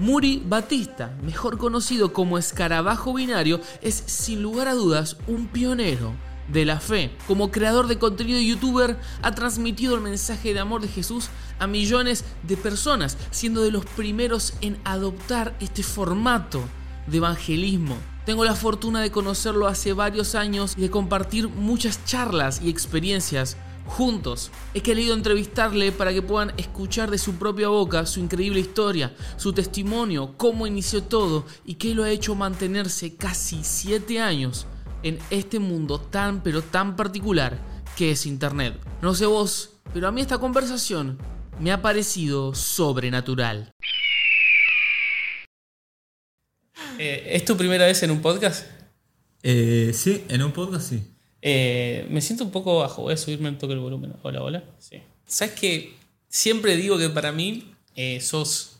Muri Batista, mejor conocido como escarabajo binario, es sin lugar a dudas un pionero de la fe. Como creador de contenido youtuber, ha transmitido el mensaje de amor de Jesús a millones de personas, siendo de los primeros en adoptar este formato de evangelismo. Tengo la fortuna de conocerlo hace varios años y de compartir muchas charlas y experiencias juntos. He querido entrevistarle para que puedan escuchar de su propia boca su increíble historia, su testimonio, cómo inició todo y qué lo ha hecho mantenerse casi 7 años en este mundo tan pero tan particular que es Internet. No sé vos, pero a mí esta conversación me ha parecido sobrenatural. Eh, ¿Es tu primera vez en un podcast? Eh, sí, en un podcast sí. Eh, me siento un poco bajo, voy a subirme un toque el volumen. Hola, hola. Sí. ¿Sabes que Siempre digo que para mí sos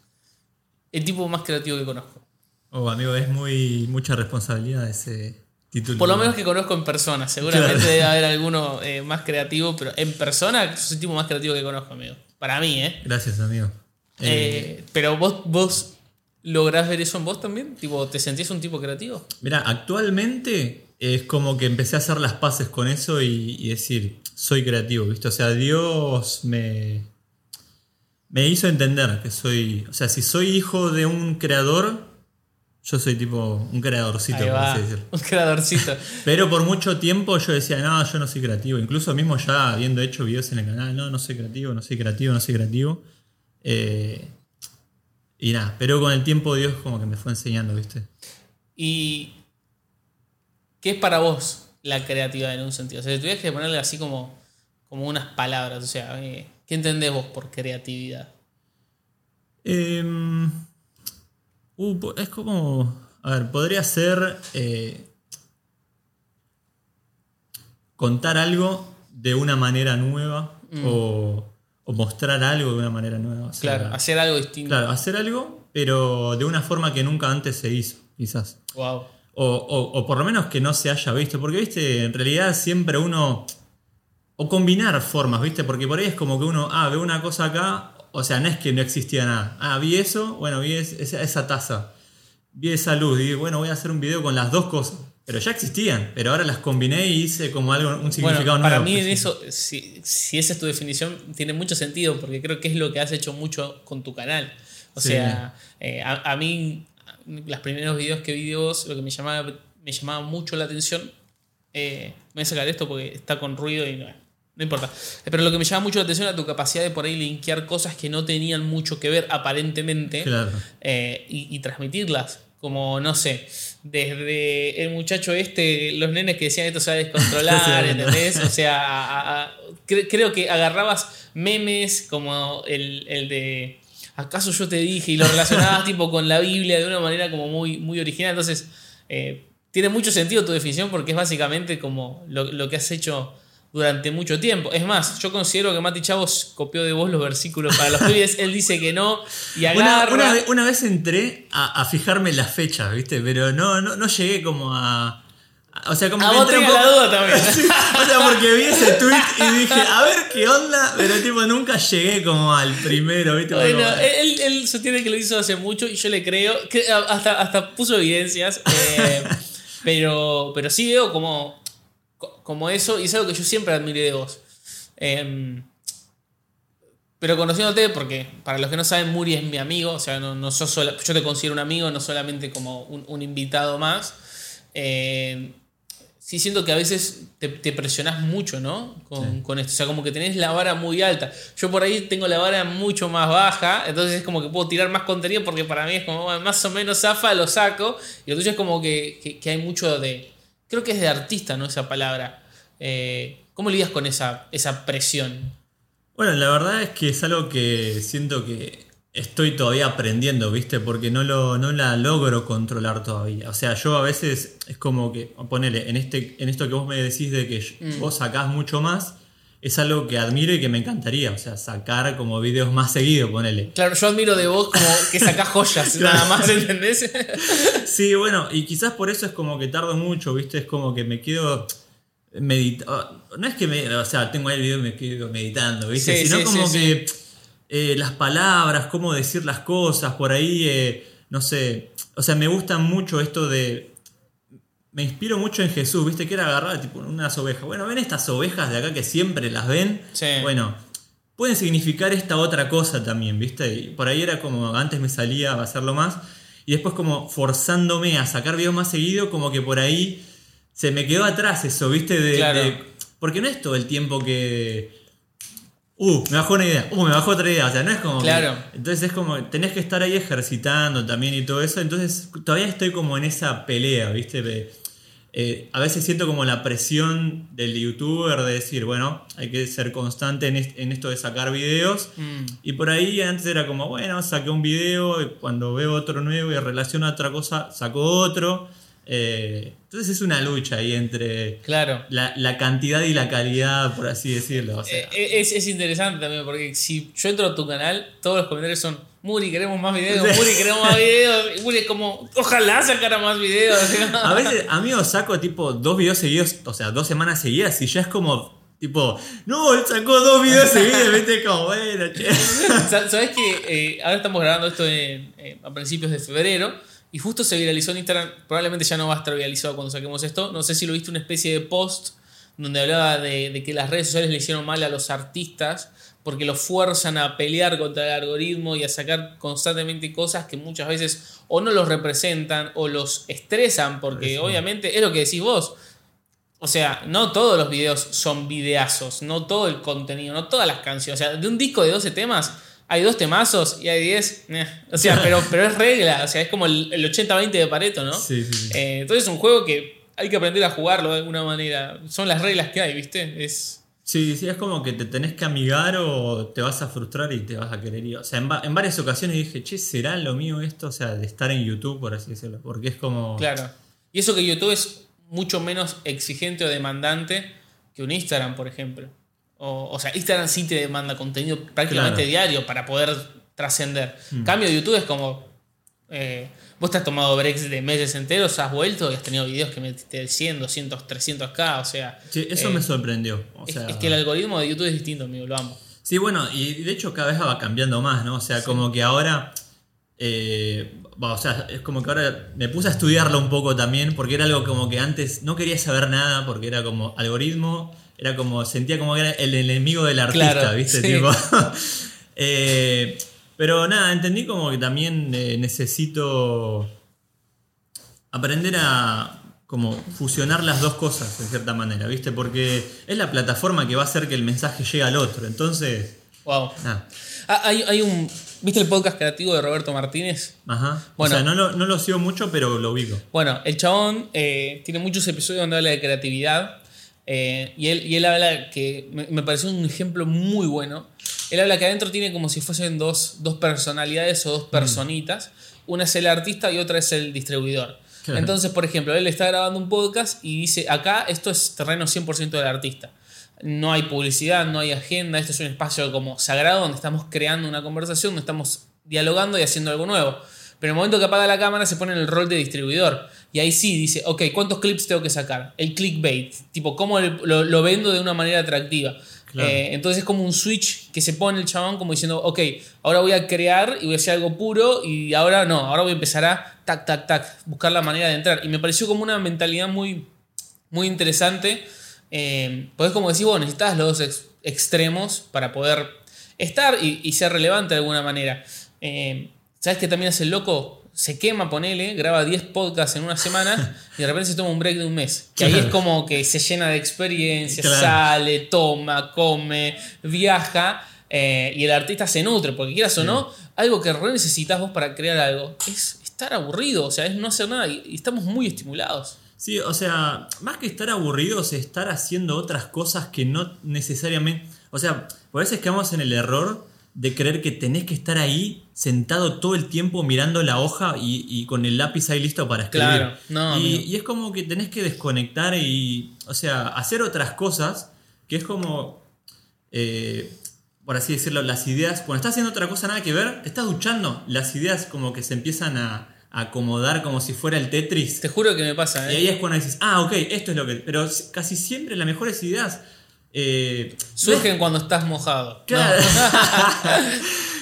el tipo más creativo que conozco. Oh, amigo, es muy mucha responsabilidad ese título. Por lo menos que conozco en persona. Seguramente debe haber alguno más creativo, pero en persona sos el tipo más creativo que conozco, amigo. Para mí, ¿eh? Gracias, amigo. pero vos, vos lográs ver eso en vos también. Tipo, ¿te sentís un tipo creativo? Mira, actualmente es como que empecé a hacer las paces con eso y, decir, soy creativo, ¿viste? O sea, Dios me, me hizo entender que soy, o sea, si soy hijo de un creador, yo soy tipo un creadorcito, por así decirlo. Un creadorcito. Pero por mucho tiempo yo decía, no, yo no soy creativo. Incluso mismo ya habiendo hecho videos en el canal, no, no soy creativo, no soy creativo, no soy creativo. Eh, y nada, pero con el tiempo Dios como que me fue enseñando, ¿viste? Y ¿Qué es para vos la creatividad en un sentido? O sea, si tuvieras que ponerle así como, como unas palabras, o sea, eh, ¿qué entendés vos por creatividad? Em, uh, es como. A ver, podría ser. Eh, contar algo de una manera nueva mm. o, mostrar algo de una manera nueva. claro, hacer algo distinto. Claro, hacer algo, pero de una forma que nunca antes se hizo, quizás. Wow. O, por lo menos que no se haya visto. Porque, viste, en realidad siempre uno. O combinar formas, viste, porque por ahí es como que uno, ah, ve una cosa acá, o sea, no es que no existía nada. Ah, vi eso, bueno, vi esa, taza, vi esa luz, y bueno, voy a hacer un video con las dos cosas. Pero ya existían, pero ahora las combiné y hice como algo, un significado nuevo. Para mí en eso, si, esa es tu definición, tiene mucho sentido, porque creo que es lo que has hecho mucho con tu canal. O sea, eh, a, mí los primeros videos que vi de vos, lo que me llamaba, me llamaba mucho la atención, eh, voy a sacar esto porque está con ruido y no, no importa. Pero lo que me llama mucho la atención era tu capacidad de por ahí linkear cosas que no tenían mucho que ver aparentemente eh, y, transmitirlas. Como, no sé, desde el muchacho este, los nenes que decían esto se va a descontrolar, ¿entendés? O sea, creo que agarrabas memes como el, el de ¿acaso yo te dije? Y lo relacionabas tipo con la Biblia de una manera como muy, muy original. Entonces, eh, tiene mucho sentido tu definición porque es básicamente como lo, que has hecho durante mucho tiempo. Es más, yo considero que Mati Chavos copió de vos los versículos para los pibes. Él dice que no y agarra... Una, una, vez, entré a, a, fijarme las fechas, ¿viste? Pero no, no, no llegué como a o sea, como a vos tenés la duda también. o sea, porque vi ese tweet y dije, a ver qué onda, pero tipo nunca llegué como al primero, ¿viste? Bueno, él, él, sostiene que lo hizo hace mucho y yo le creo, que hasta, hasta puso evidencias, eh, pero, pero sí veo como, como eso y es algo que yo siempre admiré de vos. Em, pero conociéndote, porque para los que no saben, Muri es mi amigo, o sea, no, no sos yo te considero un amigo, no solamente como un, un invitado más. Eh, sí siento que a veces te, te presionás mucho, ¿no? Con, esto. O sea, como que tenés la vara muy alta. Yo por ahí tengo la vara mucho más baja, entonces es como que puedo tirar más contenido porque para mí es como más o menos zafa, lo saco. Y lo tuyo es como que, hay mucho de. Creo que es de artista, ¿no? Esa palabra. Eh, ¿Cómo lidias con esa, esa presión? Bueno, la verdad es que es algo que siento que estoy todavía aprendiendo, ¿viste? Porque no, lo, no la logro controlar todavía. O sea, yo a veces es como que, ponele, en, este, en esto que vos me decís de que mm. vos sacás mucho más, es algo que admiro y que me encantaría. O sea, sacar como videos más seguidos, ponele. Claro, yo admiro de vos como que sacás joyas, nada más, ¿entendés? sí, bueno, y quizás por eso es como que tardo mucho, ¿viste? Es como que me quedo meditando. No es que me. O sea, tengo ahí el video y me quedo meditando, ¿viste? Sino como que eh, las palabras, cómo decir las cosas, por ahí, eh, no sé, o sea, me gusta mucho esto de... Me inspiro mucho en Jesús, viste que era agarrar tipo unas ovejas. Bueno, ven estas ovejas de acá que siempre las ven. Sí. Bueno, pueden significar esta otra cosa también, viste. Y por ahí era como, antes me salía a hacerlo más. Y después como forzándome a sacar videos más seguido, como que por ahí se me quedó atrás eso, viste. De, Claro. de- porque no es todo el tiempo que... Uh, me bajó una idea, uh, me bajó otra idea, o sea, no es como... que- Claro. entonces es como, tenés que estar ahí ejercitando también y todo eso, entonces todavía estoy como en esa pelea, ¿viste? De- eh, a veces siento como la presión del youtuber de decir, bueno, hay que ser constante en, est- en esto de sacar videos. Mm. Y por ahí antes era como, bueno, saqué un video, y cuando veo otro nuevo y relaciona a otra cosa, saco otro. Eh, entonces es una lucha ahí entre Claro. la, la cantidad y la calidad, por así decirlo. o sea. Eh, Es, es interesante también porque si yo entro a tu canal, todos los comentarios son Muri, queremos más videos. Muri, queremos más videos. Muri es como, ojalá sacara más videos. A veces, amigo, saco tipo dos videos seguidos, o sea, dos semanas seguidas y ya es como, tipo, no, él sacó dos videos seguidos, viste, como, bueno, che. Sa- ¿Sabes que eh, ahora estamos grabando esto en- eh, a principios de febrero y justo se viralizó en Instagram? Probablemente ya no va a estar viralizado cuando saquemos esto. No sé si lo viste una especie de post donde hablaba de, de que las redes sociales le hicieron mal a los artistas porque los fuerzan a pelear contra el algoritmo y a sacar constantemente cosas que muchas veces o no los representan o los estresan porque Sí. obviamente es lo que decís vos. O sea, no todos los videos son videazos, no todo el contenido, no todas las canciones. O sea, de un disco de 12 temas hay dos temazos y hay 10. eh. O sea, pero, pero es regla, o sea, es como el, el 80-20 de Pareto, ¿no? Sí, sí, sí. Eh, entonces es un juego que hay que aprender a jugarlo de alguna manera. Son las reglas que hay, ¿viste? Es. Sí, sí, es como que te tenés que amigar o te vas a frustrar y te vas a querer ir. O sea, en, va- en varias ocasiones dije, che, ¿será lo mío esto? O sea, de estar en YouTube, por así decirlo. Porque es como. Claro. Y eso que YouTube es mucho menos exigente o demandante que un Instagram, por ejemplo. O, o sea, Instagram sí te demanda contenido prácticamente Claro. diario para poder trascender. En Cambio, YouTube es como. eh, vos te has tomado breaks de meses enteros, has vuelto y has tenido videos que metiste 100, 200, 300k. O sea. Sí, eso eh, me sorprendió. O es, sea, es que el algoritmo de YouTube es distinto, amigo, lo amo. Sí, bueno, y de hecho cada vez va cambiando más, ¿no? O sea, como que ahora. eh, o sea, es como que ahora me puse a estudiarlo un poco también, porque era algo como que antes no quería saber nada, porque era como algoritmo, era como, sentía como que era el enemigo del artista, Claro, ¿viste? sí. Tipo, eh, pero nada, entendí como que también eh, necesito aprender a como fusionar las dos cosas de cierta manera, ¿viste? Porque es la plataforma que va a hacer que el mensaje llegue al otro. Entonces, Wow. nada. Ah, hay, hay un. ¿Viste el podcast creativo de Roberto Martínez? Ajá. Bueno. o sea, no lo, no lo sigo mucho, pero lo ubico. Bueno, el chabón eh, tiene muchos episodios donde habla de creatividad. Eh, y, él, y él habla que me, me pareció un ejemplo muy bueno. Él habla que adentro tiene como si fuesen dos, dos personalidades o dos personitas. Una es el artista y otra es el distribuidor. Claro. Entonces, por ejemplo, él está grabando un podcast y dice, acá esto es terreno 100% del artista. No hay publicidad, no hay agenda, esto es un espacio como sagrado donde estamos creando una conversación, donde estamos dialogando y haciendo algo nuevo. Pero en el momento que apaga la cámara se pone en el rol de distribuidor. Y ahí sí dice, ok, ¿cuántos clips tengo que sacar? El clickbait, tipo, ¿cómo lo, lo vendo de una manera atractiva? Claro. Eh, entonces es como un switch que se pone el chabón como diciendo, ok, ahora voy a crear y voy a hacer algo puro y ahora no, ahora voy a empezar a tac, tac, tac, buscar la manera de entrar. Y me pareció como una mentalidad muy, muy interesante. Eh, porque es como decir, vos necesitas los dos ex- extremos para poder estar y, y ser relevante de alguna manera. Eh, ¿Sabes qué también hace el loco? Se quema, ponele, graba 10 podcasts en una semana y de repente se toma un break de un mes. Que ahí es como que se llena de experiencias, Claro. sale, toma, come, viaja eh, y el artista se nutre, porque quieras o no, algo que re necesitas vos para crear algo es estar aburrido, o sea, es no hacer nada y, y estamos muy estimulados. Sí, o sea, más que estar aburridos, estar haciendo otras cosas que no necesariamente. O sea, por veces quedamos en el error de creer que tenés que estar ahí sentado todo el tiempo mirando la hoja y, y con el lápiz ahí listo para escribir. Claro, no, y, y es como que tenés que desconectar y, o sea, hacer otras cosas que es como, eh, por así decirlo, las ideas, cuando estás haciendo otra cosa nada que ver, te estás duchando, las ideas como que se empiezan a acomodar como si fuera el Tetris. Te juro que me pasa, Y ¿eh? ahí es cuando dices, ah, ok, esto es lo que. Pero casi siempre las mejores ideas. Eh, Surgen cuando estás mojado. Claro. No.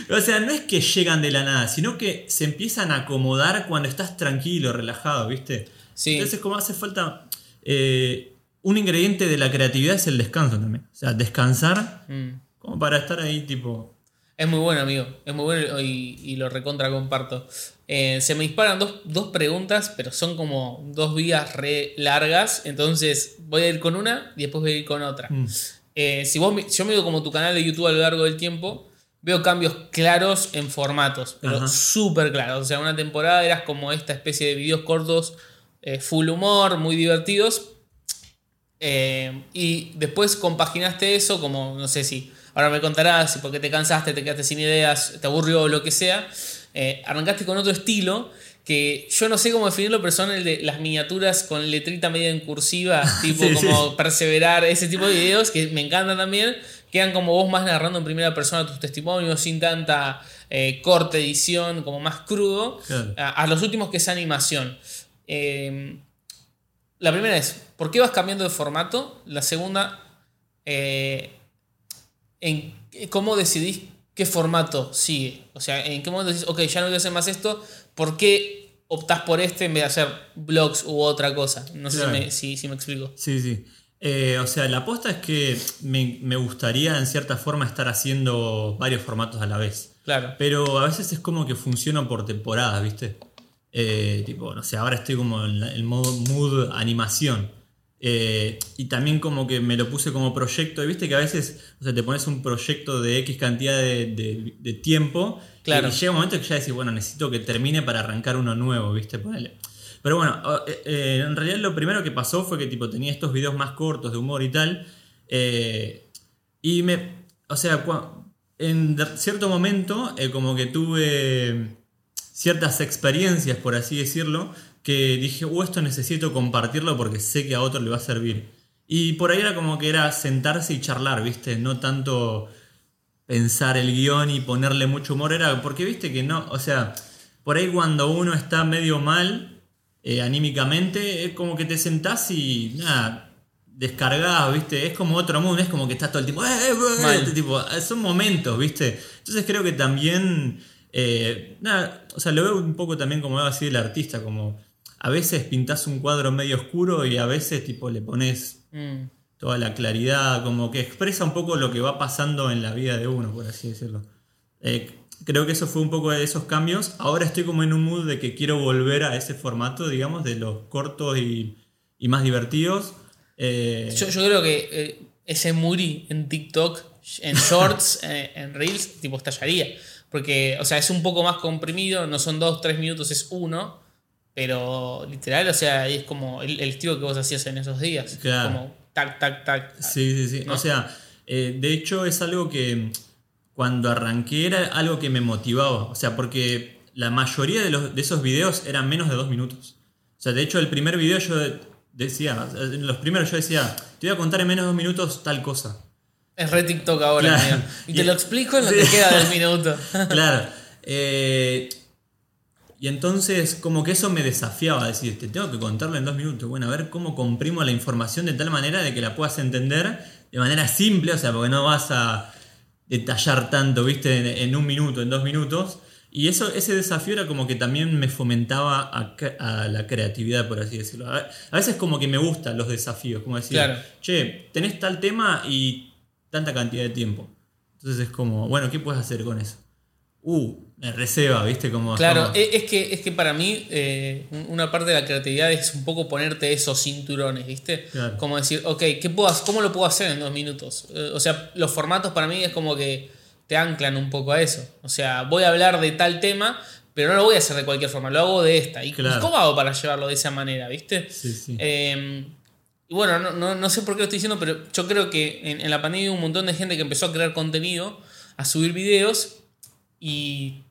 O sea, no es que llegan de la nada, sino que se empiezan a acomodar cuando estás tranquilo, relajado, ¿viste? Sí. Entonces, como hace falta. eh, un ingrediente de la creatividad es el descanso también. O sea, descansar Mm. como para estar ahí, tipo. Es muy bueno, amigo. Es muy bueno y, y lo recontra comparto. Eh, se me disparan dos, dos preguntas, pero son como dos vías re largas. Entonces voy a ir con una y después voy a ir con otra. Mm. Eh, si vos, yo miro como tu canal de YouTube a lo largo del tiempo, veo cambios claros en formatos, pero súper claros. O sea, una temporada eras como esta especie de videos cortos, eh, full humor, muy divertidos. Eh, y después compaginaste eso como, no sé si, ahora me contarás si porque te cansaste, te quedaste sin ideas, te aburrió o lo que sea. Eh, arrancaste con otro estilo que yo no sé cómo definirlo, pero son el de las miniaturas con letrita media en cursiva, tipo Sí, como perseverar, ese tipo de videos que me encantan también. Quedan como vos más narrando en primera persona tus testimonios, sin tanta eh, corte, edición, como más crudo. Claro. A, a los últimos que es animación. Eh, la primera es, ¿por qué vas cambiando de formato? La segunda, eh, ¿en cómo decidís qué formato sigue? O sea, ¿en qué momento decís, ok, ya no voy a hacer más esto? ¿Por qué optás por este en vez de hacer blogs u otra cosa? No sé si me, si- si me explico. Sí, sí. Eh, o sea, la aposta es que me, me gustaría en cierta forma estar haciendo varios formatos a la vez. Claro. Pero a veces es como que funciona por temporadas, ¿viste? Eh, tipo, no sé, ahora estoy como en el modo mood animación. Eh, y también como que me lo puse como proyecto. Y viste que a veces, o sea, te pones un proyecto de X cantidad de, de- de tiempo. Claro. Y llega un momento que ya decís, bueno, necesito que termine para arrancar uno nuevo, ¿viste? Ponele. Pero bueno, eh, eh, en realidad lo primero que pasó fue que tipo tenía estos videos más cortos de humor y tal. eh, y me. O sea, en cierto momento, como que tuve ciertas experiencias, por así decirlo, que dije, uh, esto necesito compartirlo porque sé que a otro le va a servir. Y por ahí era como que era sentarse y charlar, ¿viste? No tanto pensar el guion y ponerle mucho humor, era porque, ¿viste? Que no, o sea, por ahí cuando uno está medio mal eh, anímicamente, es como que te sentás y nada, descargás, ¿viste? Es como otro mundo, es como que estás todo el tiempo, "Eh, eh, eh", este tipo, son momentos, ¿viste? Entonces creo que también, eh, nada, o sea, lo veo un poco también como así el artista, como a veces pintás un cuadro medio oscuro y a veces tipo le pones Mm. toda la claridad, como que expresa un poco lo que va pasando en la vida de uno, por así decirlo. Eh, creo que eso fue un poco de esos cambios. Ahora estoy como en un mood de que quiero volver a ese formato, digamos, de los cortos y, y más divertidos. Eh, Yo, yo creo que eh, ese Muri en TikTok, en Shorts, en Reels, tipo estallaría. Porque, o sea, es un poco más comprimido, no son dos, tres minutos, es uno. Pero literal, o sea, es como el, el estilo que vos hacías en esos días. Claro. Como tac, tac, tac. Sí, sí, sí. ¿No? O sea, eh, de hecho es algo que cuando arranqué era algo que me motivaba. O sea, porque la mayoría de, los, de esos videos eran menos de dos minutos. O sea, de hecho el primer video yo decía, en los primeros yo decía, te voy a contar en menos de dos minutos tal cosa. Es re TikTok ahora, Claro. amigo. Y te lo explico en lo Sí. que queda del minuto. Claro. Eh, y entonces como que eso me desafiaba, decir, te tengo que contarlo en dos minutos. Bueno, a ver cómo comprimo la información de tal manera de que la puedas entender de manera simple, o sea, porque no vas a detallar tanto, viste, en, en un minuto, en dos minutos. Y eso, ese desafío era como que también me fomentaba a, la creatividad, por así decirlo. A, a veces como que me gustan los desafíos, como decir, Claro. che, tenés tal tema y tanta cantidad de tiempo. Entonces es como, bueno, ¿qué puedes hacer con eso? Uh, me receba, ¿viste? Como, Claro, e- es que, es que para mí eh, un- una parte de la creatividad es un poco ponerte esos cinturones, ¿viste? Claro. Como decir, ok, ¿qué puedo, ¿cómo lo puedo hacer en dos minutos? Eh, o sea, los formatos para mí es como que te anclan un poco a eso. O sea, voy a hablar de tal tema, pero no lo voy a hacer de cualquier forma, lo hago de esta. ¿Y, y Claro. cómo hago para llevarlo de esa manera, ¿viste? Sí, sí. Eh, y bueno, no, no- no sé por qué lo estoy diciendo, pero yo creo que en, en la pandemia hubo un montón de gente que empezó a crear contenido, a subir videos y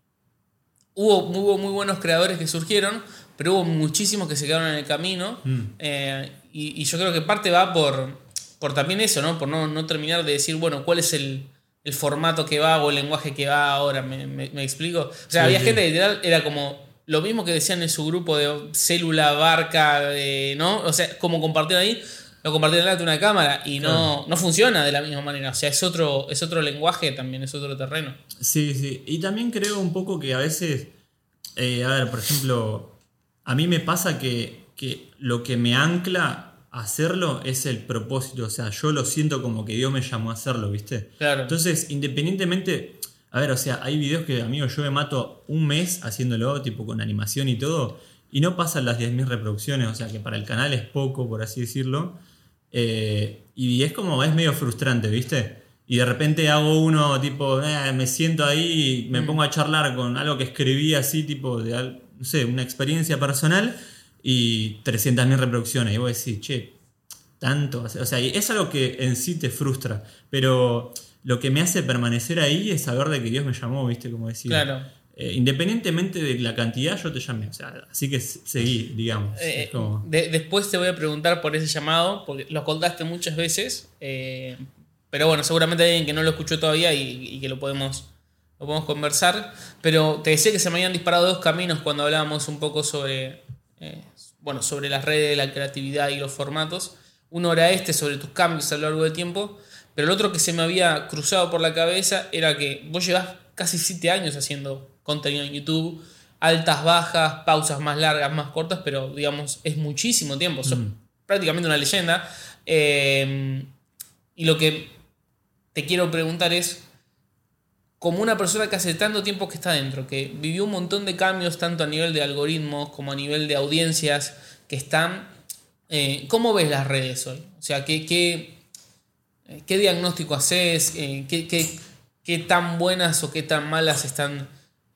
hubo, hubo muy buenos creadores que surgieron, pero hubo muchísimos que se quedaron en el camino. Mm. eh, y, y yo creo que parte va por, por también eso, ¿no? Por no, no terminar de decir, bueno, cuál es el, el formato que va o el lenguaje que va ahora. ¿Me, me- me explico? O sea, Sí, había sí. gente que literal era como lo mismo que decían en su grupo de célula, barca, de, ¿no? O sea, como compartieron ahí. Lo compartís delante de una cámara y no, no funciona de la misma manera. O sea, es otro, es otro lenguaje también, es otro terreno. Sí, sí. Y también creo un poco que a veces, eh, a ver, por ejemplo, a mí me pasa que, que lo que me ancla a hacerlo es el propósito. O sea, yo lo siento como que Dios me llamó a hacerlo, ¿viste? Claro. Entonces, independientemente, a ver, o sea, hay videos que, amigo, yo me mato un mes haciéndolo, tipo con animación y todo, y no pasan las 10.000 reproducciones, o sea, que para el canal es poco, por así decirlo. Eh, y es como, es medio frustrante, ¿viste? Y de repente hago uno, tipo, eh, me siento ahí y me Mm. pongo a charlar con algo que escribí así, tipo, de, no sé, una experiencia personal y 300.000 reproducciones. Y vos decís, che, tanto. O sea, y es algo que en sí te frustra, pero lo que me hace permanecer ahí es saber de que Dios me llamó, ¿viste? Como decir. Claro. Eh, independientemente de la cantidad, yo te llamé. O sea, así que seguí, digamos. Eh, es como- de- después te voy a preguntar por ese llamado, porque lo contaste muchas veces. eh, pero bueno, seguramente hay alguien que no lo escuchó todavía y, y que lo podemos, lo podemos conversar. Pero te decía que se me habían disparado dos caminos cuando hablábamos un poco sobre, bueno, sobre las redes, la creatividad y los formatos. Uno era este, sobre tus cambios a lo largo del tiempo. Pero el otro que se me había cruzado por la cabeza era que vos llevas casi 7 años haciendo contenido en YouTube, altas, bajas, pausas más largas, más cortas, pero digamos, es muchísimo tiempo. Sos prácticamente una leyenda. Eh, y lo que te quiero preguntar es, como una persona que hace tanto tiempo que está dentro, que vivió un montón de cambios tanto a nivel de algoritmos como a nivel de audiencias que están, eh, ¿cómo ves las redes hoy? O sea, ¿qué, qué, eh, qué diagnóstico haces? Eh, ¿qué, qué, qué tan buenas o qué tan malas están,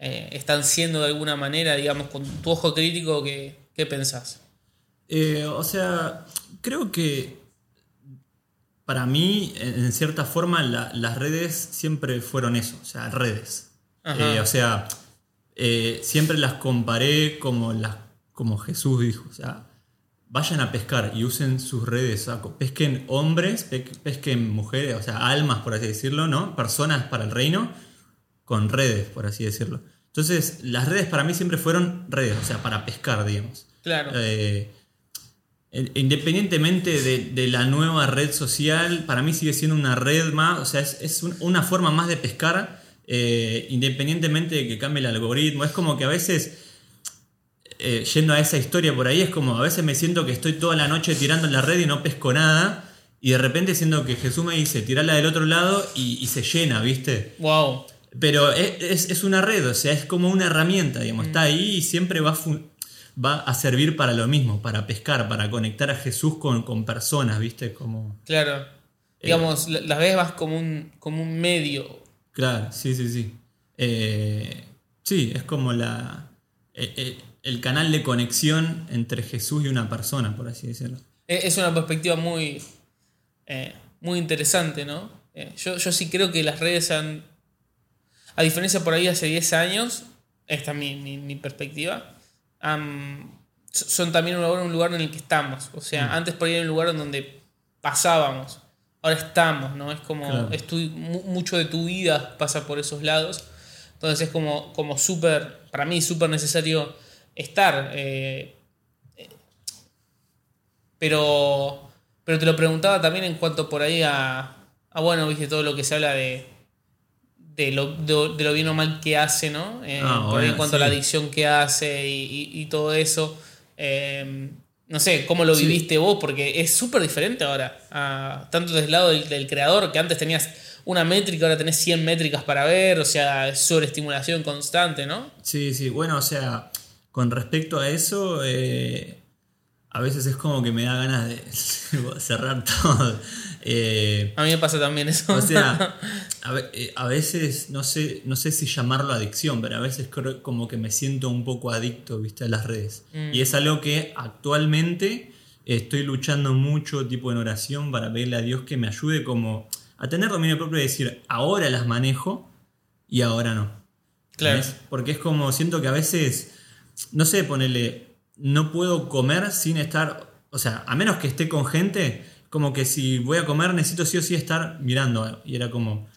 eh, están siendo de alguna manera, digamos, con tu ojo crítico, ¿qué, qué pensás? Eh, o sea, creo que para mí, en cierta forma, la- las redes siempre fueron eso, o sea, redes. Eh, o sea, siempre las comparé como, las, como Jesús dijo, o sea, vayan a pescar y usen sus redes, o sea, pesquen hombres, pe- pesquen mujeres, o sea, almas, por así decirlo, ¿no? Personas para el reino, con redes, por así decirlo. Entonces, las redes para mí siempre fueron redes, o sea, para pescar, digamos. Claro. Eh, in- independientemente de, de la nueva red social, para mí sigue siendo una red más, o sea, es, es un- una forma más de pescar, eh, independientemente de que cambie el algoritmo. Es como que a veces, eh, yendo a esa historia por ahí, es como a veces me siento que estoy toda la noche tirando en la red y no pesco nada, y de repente siento que Jesús me dice, tirala del otro lado y, y se llena, ¿viste? Wow. Pero es, es- una red, o sea, es como una herramienta, digamos, está ahí y siempre va a, va a servir para lo mismo, para pescar, para conectar a Jesús con, con personas, ¿viste? Como... Claro. Digamos, la- las ves más como un, como un medio. Claro, sí, sí, sí. Eh, sí, es como la, el, el- canal de conexión entre Jesús y una persona, por así decirlo. E- Es una perspectiva muy, eh, muy interesante, ¿no? Eh, yo, yo sí creo que las redes han, a diferencia por ahí hace 10 años, esta es mi, mi- mi perspectiva, son también ahora un lugar en el que estamos. O sea, antes por ahí era un lugar en donde pasábamos, ahora estamos, ¿no? Es como, Claro. es tu- mu- mucho de tu vida pasa por esos lados. Entonces es como, como súper, para mí súper necesario estar. eh, pero, pero te lo preguntaba también en cuanto por ahí a, a bueno, viste, todo lo que se habla de, de, lo, de, de lo bien o mal que hace, ¿no? Eh, Ah, por ahí en bueno, cuanto a la adicción que hace y, y- y todo eso. Eh, no sé, ¿cómo lo Sí. viviste vos? Porque es súper diferente ahora, a- tanto desde el lado del, del creador, que antes tenías una métrica, ahora tenés 100 métricas para ver, o sea, es sobreestimulación constante, ¿no? Sí, sí, bueno, o sea, con respecto a eso, eh, a veces es como que me da ganas de cerrar todo. Eh, A mí me pasa también eso. O sea, a, eh, a veces no sé, no sé si llamarlo adicción, pero a veces creo como que me siento un poco adicto, viste, a las redes. Mm. Y es algo que actualmente estoy luchando mucho, tipo en oración, para pedirle a Dios que me ayude como a tener dominio propio y decir, ahora las manejo y ahora no. Claro. ¿Ves? Porque es como, siento que a veces, no sé, ponerle, no puedo comer sin estar, o sea, a menos que esté con gente, como que si voy a comer necesito sí o sí estar mirando algo. Y era como,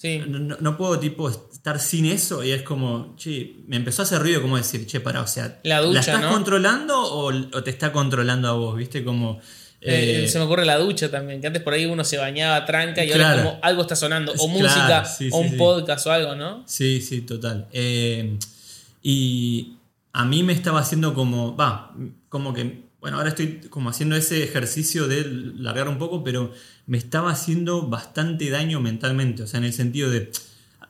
sí. no, no- puedo tipo estar sin eso y es como, che, me empezó a hacer ruido como decir, che, pará, o sea, La ducha, estás ¿no? controlando o, o te está controlando a vos? ¿Viste? Como, Eh, Eh, se me ocurre la ducha también, que antes por ahí uno se bañaba tranca y ahora es como algo está sonando, o Claro, música, sí, o un sí. podcast o algo, ¿no? Sí, sí, total. Eh, y a mí me estaba haciendo como, va, como que, bueno, ahora estoy como haciendo ese ejercicio de largar un poco, pero me estaba haciendo bastante daño mentalmente, o sea, en el sentido de,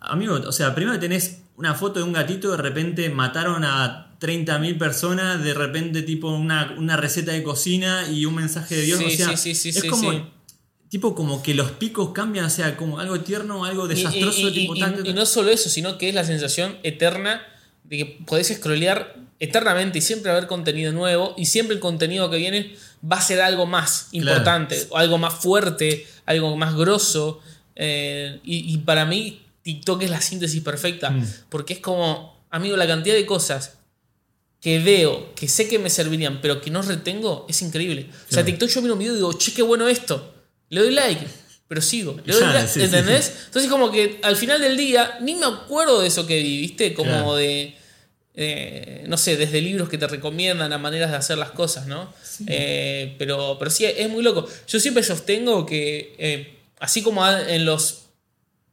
amigo, o sea, primero tenés una foto de un gatito, de repente mataron a 30.000 personas, de repente tipo una, una receta de cocina y un mensaje de Dios, Sí, o sea, sí, sí, es como... Tipo como que los picos cambian, o sea, como algo tierno, algo Y- y- desastroso, y, tipo y- y no solo eso, sino que es la sensación eterna de que podés scrollear eternamente y siempre haber contenido nuevo y siempre el contenido que viene va a ser algo más importante, o algo más fuerte, algo más grosso. eh, y, y para mí TikTok es la síntesis perfecta, Mm. porque es como, amigo, la cantidad de cosas que veo, que sé que me servirían, pero que no retengo, es increíble. O sea, Claro. TikTok yo miro un video y digo, che, qué bueno esto. Le doy like, pero sigo. Le doy Claro, like, sí, sí, ¿entendés? Entonces como que al final del día ni me acuerdo de eso que vi, ¿viste? Como Claro. de, eh, no sé, desde libros que te recomiendan a maneras de hacer las cosas, ¿no? Eh, pero, pero sí, es muy loco. Yo siempre sostengo que, eh, así como en los,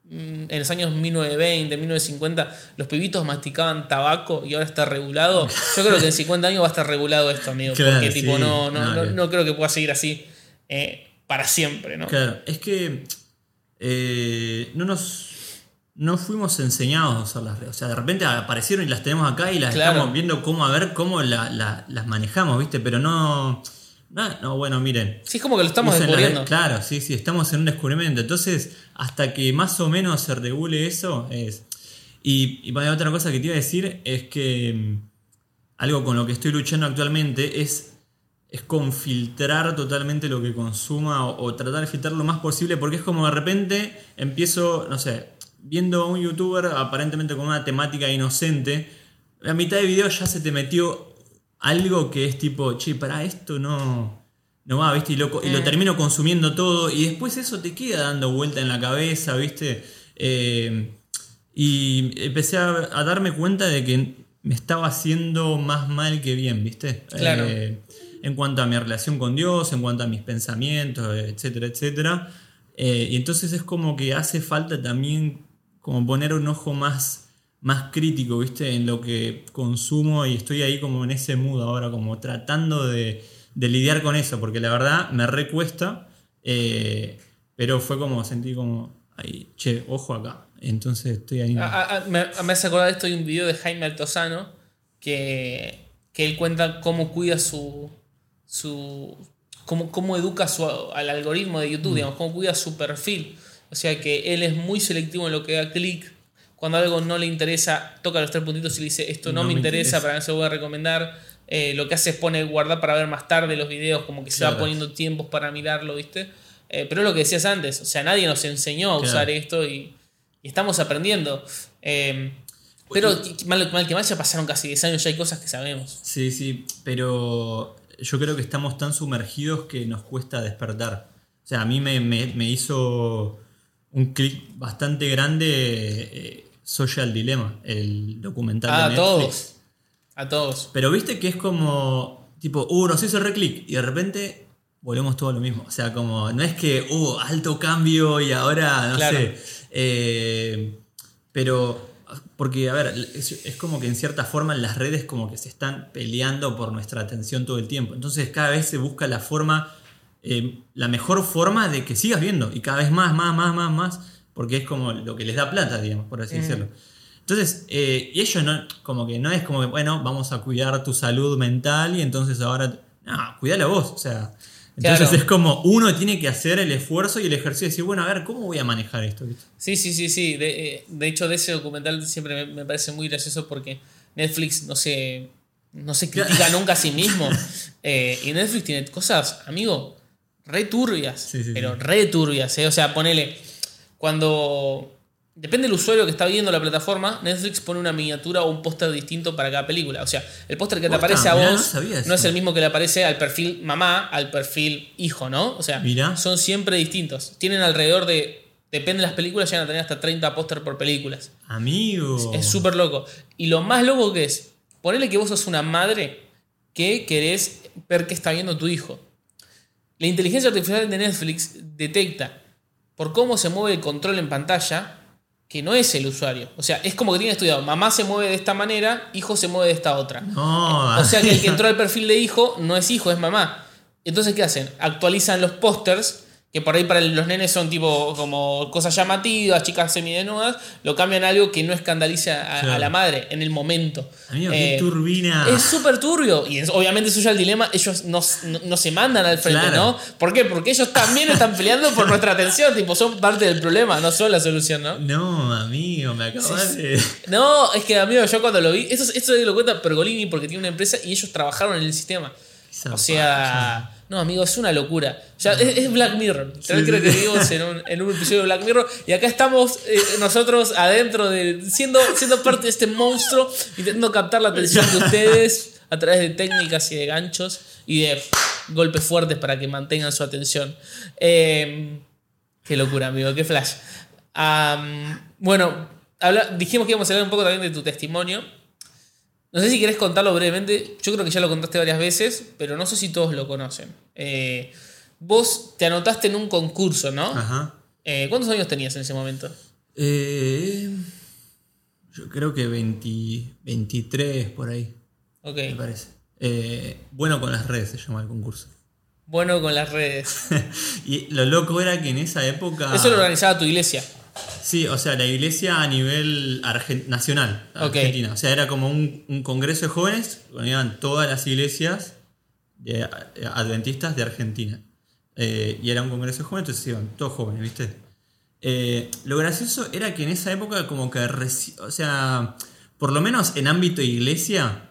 mm, en los años 1920, 1950, los pibitos masticaban tabaco y ahora está regulado, yo creo que en 50 años va a estar regulado esto, amigo. Claro, porque tipo, sí. no, no, No, no, creo que pueda seguir así para siempre, ¿no? Claro, es que no nos no fuimos enseñados a usar las redes. O sea, de repente aparecieron y las tenemos acá y las Claro. estamos viendo cómo a ver cómo la- la- las manejamos, ¿viste? Pero no. No, no, bueno, miren. Sí, es como que lo estamos descubriendo. claro, sí, sí, estamos en un descubrimiento. Entonces, hasta que más o menos se regule eso, es. Y, y otra cosa que te iba a decir es que mm, algo con lo que estoy luchando actualmente es, es con filtrar totalmente lo que consuma o, o tratar de filtrar lo más posible porque es como de repente empiezo, no sé, viendo a un youtuber aparentemente con una temática inocente, a mitad de video ya se te metió algo que es tipo, che, para esto no, no va, ¿viste? Y lo, y lo Mm. termino consumiendo todo y después eso te queda dando vuelta en la cabeza, ¿viste? Eh, y empecé a, a darme cuenta de que me estaba haciendo más mal que bien, ¿viste? Claro. Eh, en cuanto a mi relación con Dios, en cuanto a mis pensamientos, etcétera, etcétera. Eh, y entonces es como que hace falta también como poner un ojo más, más crítico, ¿viste? En lo que consumo y estoy ahí como en ese mood ahora, como tratando de, de lidiar con eso, porque la verdad me recuesta, eh, pero fue como, sentí como, ay, che, ojo acá. Entonces estoy ahí. Ah, ah, ah, me, me hace acordar de esto de un video de Jaime Altozano que, que él cuenta cómo cuida su. su cómo, cómo educa su, al algoritmo de Mm. YouTube, digamos, cómo cuida su perfil. O sea que él es muy selectivo en lo que da clic. Cuando algo no le interesa, toca los tres puntitos y le dice: Esto no, No me me interesa, interesa. para no se lo voy a recomendar. Eh, lo que hace es pone guardar para ver más tarde los videos, como que se va poniendo tiempos para mirarlo, ¿viste? Eh, pero es lo que decías antes, o sea, nadie nos enseñó a Claro. usar esto y, y estamos aprendiendo. Eh, pero mal, mal que mal ya pasaron casi 10 años, ya hay cosas que sabemos. Sí, sí, pero yo creo que estamos tan sumergidos que nos cuesta despertar. O sea, a mí me, me- me hizo un clic bastante grande eh, Social Dilemma, el documental Ah, de a todos. A todos. Pero viste que es como, tipo, uh, nos hizo reclick y de repente volvemos todo a lo mismo. O sea, como, no es que, uh, alto cambio y ahora, no Claro. sé. eh, pero, porque, a ver, es, es como que en cierta forma las redes como que se están peleando por nuestra atención todo el tiempo. Entonces cada vez se busca la forma, eh, la mejor forma de que sigas viendo y cada vez más, más, más, más, más, porque es como lo que les da plata, digamos, por así Mm. decirlo. Entonces, eh, y ellos no, como que no es como que, bueno, vamos a cuidar tu salud mental y entonces ahora, no, cuidala vos, o sea. Entonces Claro. es como uno tiene que hacer el esfuerzo y el ejercicio de decir, bueno, a ver, ¿cómo voy a manejar esto? Sí, sí, sí, sí. De, eh, de hecho, de ese documental siempre me, me parece muy gracioso porque Netflix no se, no se critica nunca a sí mismo. Eh, y Netflix tiene cosas, amigo, re turbias. Sí, sí, pero re turbias. eh. O sea, ponele, cuando... Depende del usuario que está viendo la plataforma, Netflix pone una miniatura o un póster distinto para cada película. O sea, el póster que te Posta, aparece a mirá, vos no es el mismo que le aparece al perfil mamá, al perfil hijo, ¿no? O sea, Mirá. son siempre distintos. Tienen alrededor de. Depende de las películas, llegan a tener hasta 30 póster por películas. Amigo. Es súper loco. Y lo más loco que es, ponele que vos sos una madre que querés ver qué está viendo tu hijo. La inteligencia artificial de Netflix detecta por cómo se mueve el control en pantalla que no es el usuario. O sea, es como que tiene estudiado, mamá se mueve de esta manera, hijo se mueve de esta otra. No, O sea que el que entró al perfil de hijo no es hijo, es mamá. Entonces, ¿qué hacen? Actualizan los pósters, que por ahí para los nenes son tipo como cosas llamativas, chicas semidesnudas, lo cambian a algo que no escandalice a, la madre en el momento. Amigo, qué Eh, turbina. Es súper turbio. Y es- obviamente eso ya el dilema. Ellos no, no- no se mandan al frente, Claro. ¿no? ¿Por qué? Porque ellos también están peleando por nuestra atención. Tipo, son parte del problema, no son la solución, ¿no? No, amigo, me acabas Sí, de. No, es que, amigo, yo cuando lo vi. Esto, esto lo cuenta Pergolini porque tiene una empresa y ellos trabajaron en el sistema. O sea. No, amigo, es una locura. O sea, es, es Black Mirror. Sí, Creo sí, que vivimos en un, en un episodio de Black Mirror. Y acá estamos eh, nosotros adentro de. Siendo, siendo parte de este monstruo, intentando captar la atención de ustedes a través de técnicas y de ganchos y de golpes fuertes para que mantengan su atención. Eh, qué locura, amigo, qué flash. Bueno, habla- dijimos que íbamos a hablar un poco también de tu testimonio. No sé si querés contarlo brevemente. Yo creo que ya lo contaste varias veces, pero no sé si todos lo conocen. Eh, vos te anotaste en un concurso, ¿no? Ajá. Eh, ¿Cuántos años tenías en ese momento? Eh, yo creo que 20, 23 por ahí, Ok. me parece. Eh, bueno con las redes se llama el concurso. Bueno, con las redes. y lo loco era que en esa época. Eso lo organizaba tu iglesia. Sí, o sea, la iglesia a nivel nacional, Ok. argentina. O sea, era como un, un congreso de jóvenes, donde iban todas las iglesias de- eh, adventistas de Argentina. Eh, y era un congreso de jóvenes, entonces iban todos jóvenes, ¿viste? Eh, lo gracioso era que en esa época como que, o sea, por lo menos en ámbito iglesia,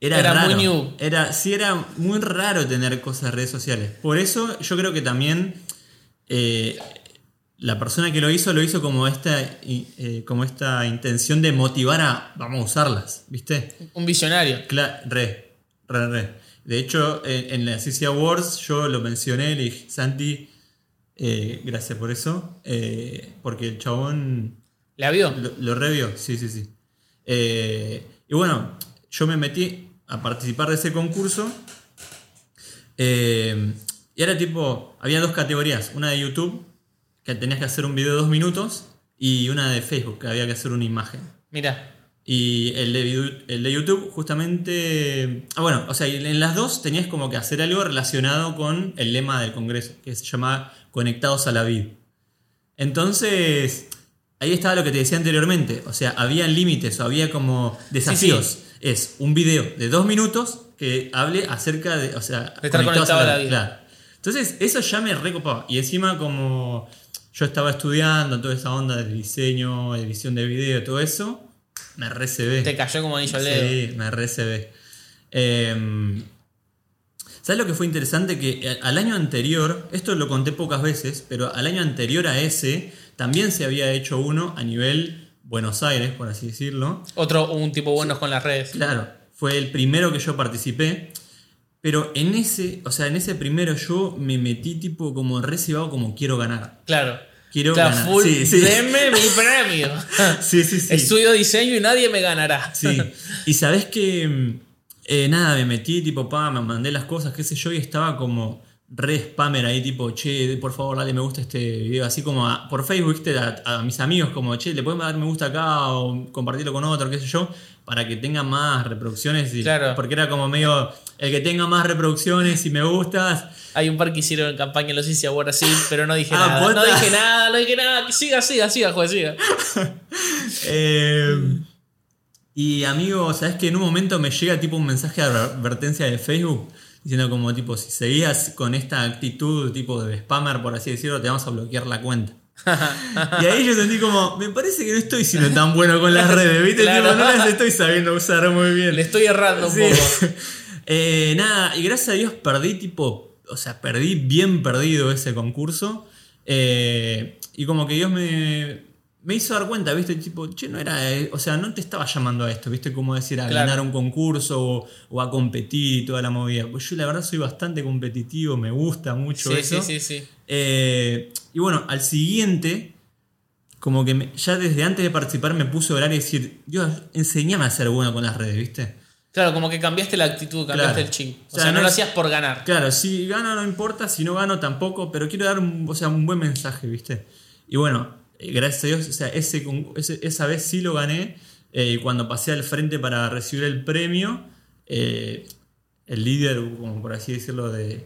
era, Era muy raro. new. Era, sí, era muy raro tener cosas de redes sociales. Por eso yo creo que también eh, la persona que lo hizo lo hizo como esta, eh, como esta intención de motivar a, vamos a usarlas, ¿viste? Un visionario. Cla- re, re, re. De hecho, en, en la CC Awards yo lo mencioné, le dije, Santi, eh, gracias por eso, eh, porque el chabón ¿La vio? lo, lo revió, sí, sí, sí. Y bueno, yo me metí a participar de ese concurso. y era tipo, había dos categorías, una de YouTube, que tenías que hacer un video de dos minutos, y una de Facebook, que había que hacer una imagen. Mira. Y el de, vidu- el de YouTube, justamente. Ah, bueno, o sea, en las dos tenías como que hacer algo relacionado con el lema del Congreso, que se llama Conectados a la Vid. Entonces, ahí estaba lo que te decía anteriormente. O sea, había límites o había como desafíos. Es un video de dos minutos que hable acerca de. O sea, De estar conectado a la vida. Claro. Entonces, eso ya me recopaba. Y encima, como yo estaba estudiando toda esa onda de diseño, edición de video, todo eso, me recebé. Te cayó como anillo al dedo. Sí, me recebé. Eh, ¿Sabes lo que fue interesante? Que eh, al año anterior, esto lo conté pocas veces, pero al año anterior a ese también se había hecho uno a nivel Buenos Aires, por así decirlo. Otro, un tipo bueno con las redes. Claro, fue el primero que yo participé. Pero en ese, o sea, en ese primero yo me metí tipo como recibado como quiero ganar. Claro. Quiero Claro, ganar. full, Sí, sí. Deme mi premio. Sí, sí, sí. Estudio diseño y nadie me ganará. Sí. Y sabes que mm, eh, nada, me metí, tipo, pa, me mandé las cosas, qué sé yo, y estaba como re spammer ahí, tipo, che, por favor, dale me gusta a este video, así como a- por Facebook, ¿viste? A, a mis amigos, como, che, le pueden dar me gusta acá o compartirlo con otro, qué sé yo, para que tenga más reproducciones. Y, Claro. Porque era como medio, el que tenga más reproducciones y me gustas. Hay un par que hicieron en campaña, los hice ahora sí, pero no dije Ah, nada. No dije nada, no dije nada. Siga, siga, siga, juez, siga. Eh, y amigo, ¿sabes que en un momento me llega tipo un mensaje de advertencia de Facebook? Diciendo como tipo, si seguías con esta actitud tipo de spammer, por así decirlo, te vamos a bloquear la cuenta. y ahí yo sentí como, me parece que no estoy siendo tan bueno con las redes, ¿viste? Claro. Tipo, no las estoy sabiendo usar muy bien. Le estoy errando un poco. Eh, nada, y gracias a Dios perdí tipo, o sea, perdí bien perdido ese concurso. Eh, y como que Dios me, me hizo dar cuenta, ¿viste? Tipo, che, no era, eh, o sea, no te estaba llamando a esto, ¿viste? Como decir, a Claro. ganar un concurso o, o a competir y toda la movida. Pues yo la verdad soy bastante competitivo, me gusta mucho Sí, eso. sí, sí, sí. Eh, y bueno, al siguiente, como que me- ya desde antes de participar me puse a orar y decir, Dios, enseñame a ser bueno con las redes, ¿viste? Claro, como que cambiaste la actitud, cambiaste Claro. el chip. O, O sea, sea, no, no lo hacías por ganar. Claro, si gano no importa, si no gano tampoco, pero quiero dar un, o sea, un buen mensaje, ¿viste? Y bueno, gracias a Dios, o sea, ese, esa vez sí lo gané. eh, y cuando pasé al frente para recibir el premio, eh, el líder, como por así decirlo, de,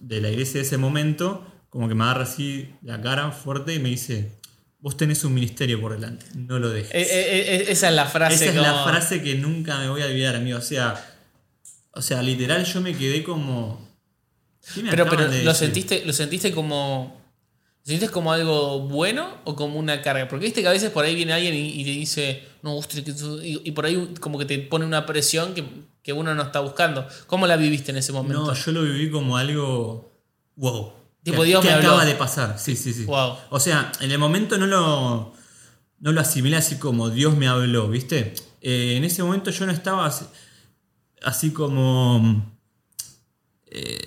de la iglesia de ese momento, como que me agarra así la cara fuerte y me dice, vos tenés un ministerio por delante, no lo dejes. Eh, esa es la frase. Esa es la frase que nunca me voy a olvidar, amigo. O sea, o sea, literal yo me quedé como. ¿qué me Pero, pero de ¿lo decir? sentiste, ¿lo sentiste como. ¿Lo sentiste como algo bueno o como una carga? Porque viste que a veces por ahí viene alguien y, y te dice, no, que tú-", y, y por ahí como que te pone una presión que, que uno no está buscando. ¿Cómo la viviste en ese momento? No, yo lo viví como algo. ¡Wow! Tipo, ¿Qué, Dios qué me habló. acaba de pasar? Sí, sí, sí. Wow. O sea, en el momento no lo. No lo asimilé así como Dios me habló, ¿viste? Eh, en ese momento yo no estaba así, así como. eh,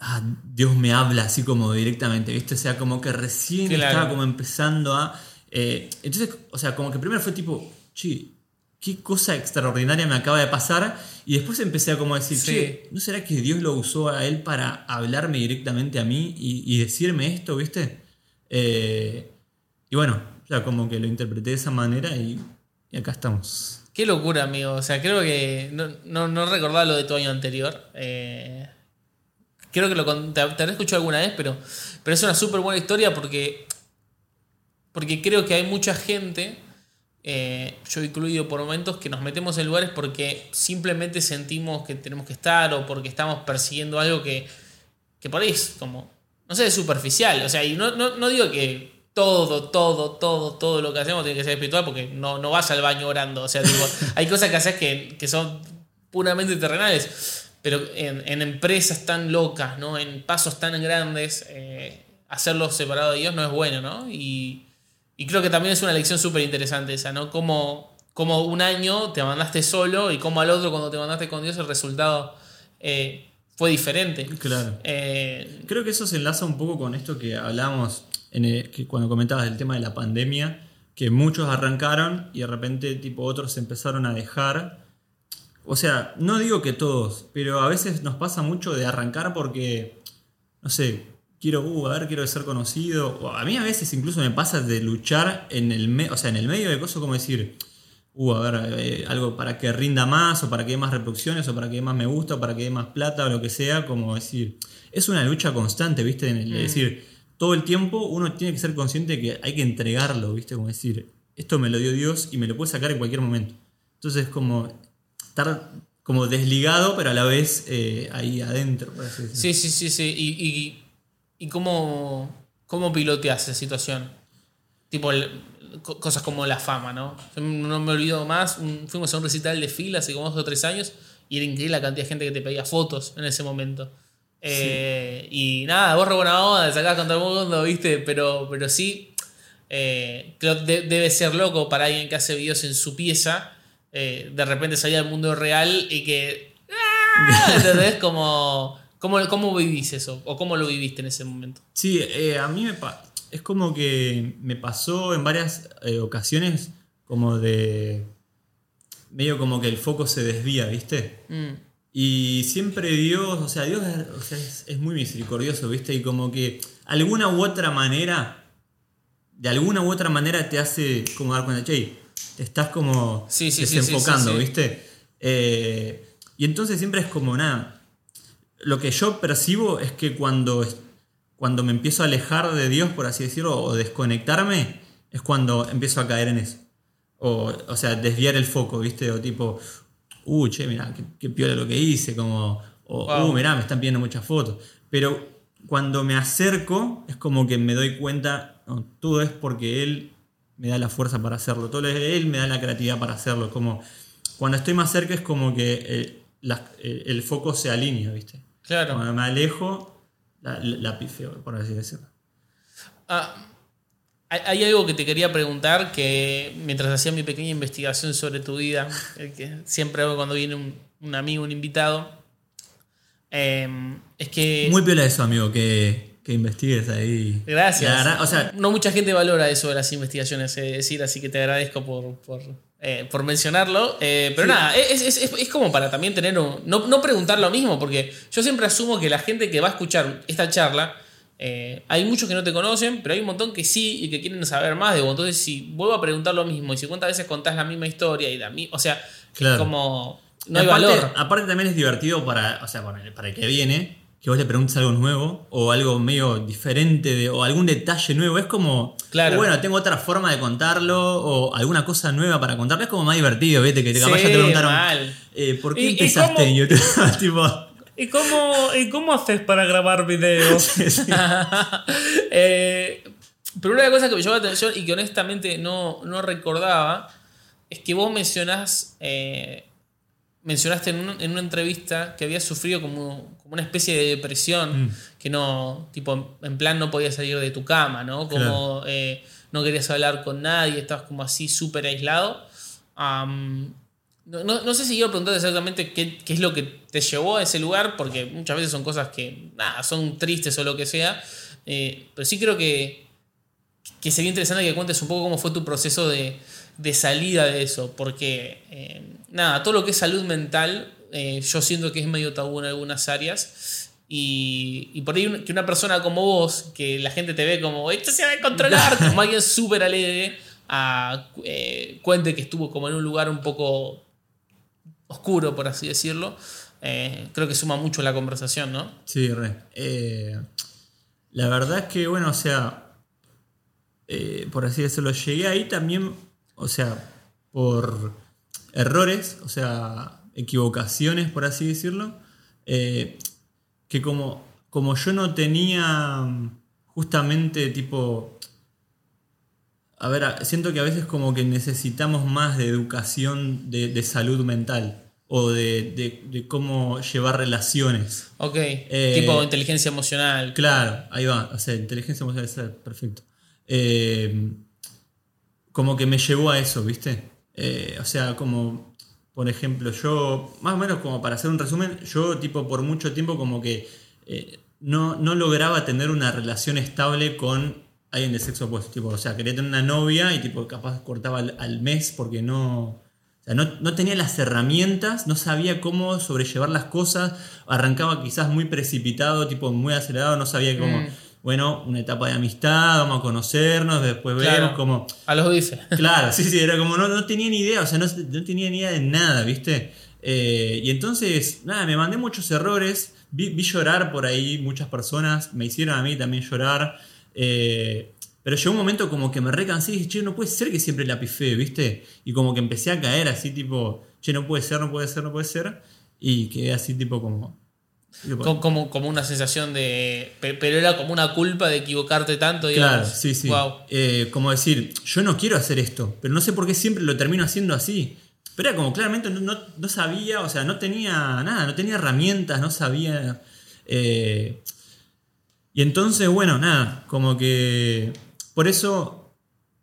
ah, Dios me habla así como directamente, ¿viste? O sea, como que recién Claro. estaba como empezando a. eh, entonces, o sea, como que primero fue tipo, che, qué cosa extraordinaria me acaba de pasar. Y después empecé a como decir, Sí. che, ¿no será que Dios lo usó a él para hablarme directamente a mí y, y decirme esto, ¿viste? Eh, y bueno, o sea, como que lo interpreté de esa manera y, y acá estamos. Qué locura, amigo. O sea, creo que no, no, no recordaba lo de tu año anterior. Eh, creo que lo te, te habré escuchado alguna vez, pero, pero es una súper buena historia porque, porque creo que hay mucha gente, eh, yo incluido por momentos, que nos metemos en lugares porque simplemente sentimos que tenemos que estar o porque estamos persiguiendo algo que, que por ahí es como, no sé, es superficial. O sea, y no, no, no digo que todo, todo, todo, todo lo que hacemos tiene que ser espiritual porque no, no vas al baño orando. O sea, tipo, hay cosas que haces que, que son puramente terrenales. Pero en, en empresas tan locas, ¿no? En pasos tan grandes, eh, hacerlo separado de Dios no es bueno, ¿no? Y, y creo que también es una lección súper interesante esa, ¿no? Como, como un año te mandaste solo y como al otro cuando te mandaste con Dios el resultado eh, fue diferente. Claro. Eh, Creo que eso se enlaza un poco con esto que hablábamos en el- que cuando comentabas del tema de la pandemia, que muchos arrancaron y de repente tipo otros se empezaron a dejar. O sea, no digo que todos, pero a veces nos pasa mucho de arrancar porque, no sé, quiero, uh, a ver, quiero ser conocido. O a mí a veces incluso me pasa de luchar en el, me- o sea, en el medio de cosas como decir, uh, a ver, eh, algo para que rinda más, o para que dé más reproducciones, o para que dé más me gusta, o para que dé más plata, o lo que sea, como decir, es una lucha constante, ¿viste? En el- Es decir, todo el tiempo uno tiene que ser consciente de que hay que entregarlo, ¿viste? Como decir, esto me lo dio Dios y me lo puede sacar en cualquier momento. Entonces, como estar como desligado, pero a la vez eh, ahí adentro, por así decirlo. sí, sí, sí, sí. ¿Y, y, y cómo, cómo piloteas esa situación? Tipo, cosas como la fama, ¿no? Yo no me olvido más, fuimos a un recital de fila hace como dos o tres años y era increíble la cantidad de gente que te pedía fotos en ese momento. Eh, Y nada, vos re buena onda, sacás con todo el mundo, ¿viste? Pero, pero sí, eh, creo que de- debe ser loco para alguien que hace videos en su pieza, eh, de repente salir al mundo real y que... ¡Ah! ¿Entendés? Como, ¿cómo, ¿Cómo vivís eso? ¿O cómo lo viviste en ese momento? Sí, eh, a mí me es como que me pasó en varias eh, ocasiones como de... medio como que el foco se desvía, ¿viste? Mm, Y siempre Dios, o sea, Dios es, o sea, es- es muy misericordioso, ¿viste? Y como que alguna u otra manera, de alguna u otra manera te hace como dar cuenta, che, estás como Sí, sí, sí, desenfocando, sí. ¿viste? Eh, y entonces siempre es como nada. Lo que yo percibo es que cuando, cuando me empiezo a alejar de Dios, por así decirlo, o desconectarme, es cuando empiezo a caer en eso. O, o sea, desviar el foco, ¿viste? O tipo, uh, che, mirá, qué, qué piola lo que hice, como, o, Wow. uh, mirá, me están pidiendo muchas fotos. Pero cuando me acerco, es como que me doy cuenta, no, todo es porque Él me da la fuerza para hacerlo, todo es Él me da la creatividad para hacerlo. Como, cuando estoy más cerca es como que eh, la- eh, el foco se alinea, ¿viste? claro. Cuando me alejo, la, la, la pifeo, por así decirlo. Ah, hay, algo que te quería preguntar que mientras hacía mi pequeña investigación sobre tu vida, que siempre hago cuando viene un, un amigo, un invitado, eh, es que... Muy piola eso, amigo, que, que investigues ahí. Gracias. Verdad, o sea, no mucha gente valora eso de las investigaciones, es decir, así que te agradezco por, por eh, por mencionarlo. Eh, pero nada, es, es- es- es como para también tener un. No, no preguntar lo mismo, porque yo siempre asumo que la gente que va a escuchar esta charla. eh, hay muchos que no te conocen, pero hay un montón que sí y que quieren saber más de vos. Entonces, si vuelvo a preguntar lo mismo y si cuántas veces contás la misma historia y la mi- O sea, Claro. es como. No hay valor. Aparte también es divertido para, o sea, para el, para el que viene, que vos le preguntes algo nuevo o algo medio diferente de- o algún detalle nuevo. Es como, Claro. bueno, tengo otra forma de contarlo o alguna cosa nueva para contarlo. Es como más divertido, ¿viste? Que te, capaz Sí, ya te preguntaron, mal. eh, ¿por qué ¿Y- y empezaste en YouTube? tipo, ¿Y cómo, ¿Y cómo haces para grabar videos? Eh, pero una de las cosas que me llamó la atención y que honestamente no, no recordaba es que vos mencionás, eh, mencionaste en, un- en una entrevista que habías sufrido como, como una especie de depresión, Mm. que no, tipo, en plan no podías salir de tu cama, ¿no? Como eh, no querías hablar con nadie, estabas como así súper aislado. Am, no, no- no sé si quiero preguntar exactamente qué, qué es lo que te llevó a ese lugar, porque muchas veces son cosas que nada, son tristes o lo que sea. eh, pero sí creo que, que sería interesante que cuentes un poco cómo fue tu proceso de, de salida de eso, porque eh, nada, todo lo que es salud mental, eh, yo siento que es medio tabú en algunas áreas. Y, y por ahí que una persona como vos, que la gente te ve como, esto se va a controlar, como alguien súper alegre, a, eh, cuente que estuvo como en un lugar un poco oscuro, por así decirlo, eh, creo que suma mucho la conversación, ¿no? Sí, re. Eh, la verdad es que, bueno, o sea, por así decirlo, llegué ahí también, o sea, por errores, o sea, equivocaciones, por así decirlo, eh, que como, como yo no tenía mm, justamente tipo... A ver, siento que a veces como que necesitamos más de educación de, de salud mental o de, de- de cómo llevar relaciones. Ok, Eh, tipo inteligencia emocional. Claro, ahí va. O sea, inteligencia emocional perfecto. Eh, como que me llevó a eso, ¿viste? Eh, o sea, como, por ejemplo, yo, más o menos como para hacer un resumen, yo tipo por mucho tiempo como que eh, no, no lograba tener una relación estable con alguien de sexo opuesto. Tipo, o sea, quería tener una novia y tipo capaz cortaba al, mes porque no... O sea, no, no tenía las herramientas, no sabía cómo sobrellevar las cosas, arrancaba quizás muy precipitado, tipo muy acelerado, no sabía cómo, Mm. Bueno, una etapa de amistad, vamos a conocernos, después Claro. vemos cómo... A los bifes. Claro, sí, sí, era como no, no tenía ni idea, o sea, no, no tenía ni idea de nada, ¿viste? Eh, y entonces, nada, me mandé muchos errores, vi, vi llorar por ahí muchas personas, me hicieron a mí también llorar, eh, pero llegó un momento como que me recansé y dije, che, no puede ser que siempre la pifé, ¿viste? Y como que empecé a caer así, tipo, che, no puede ser, no puede ser, no puede ser, y quedé así, tipo, como... Como, como una sensación de. pe- Pero era como una culpa de equivocarte tanto, digamos. Claro, sí, sí. Wow. Eh, como decir, yo no quiero hacer esto, pero no sé por qué siempre lo termino haciendo así. Pero era como claramente no, no- no sabía, o sea, no tenía nada, no tenía herramientas, no sabía. eh, y entonces, bueno, nada, como que. Por eso,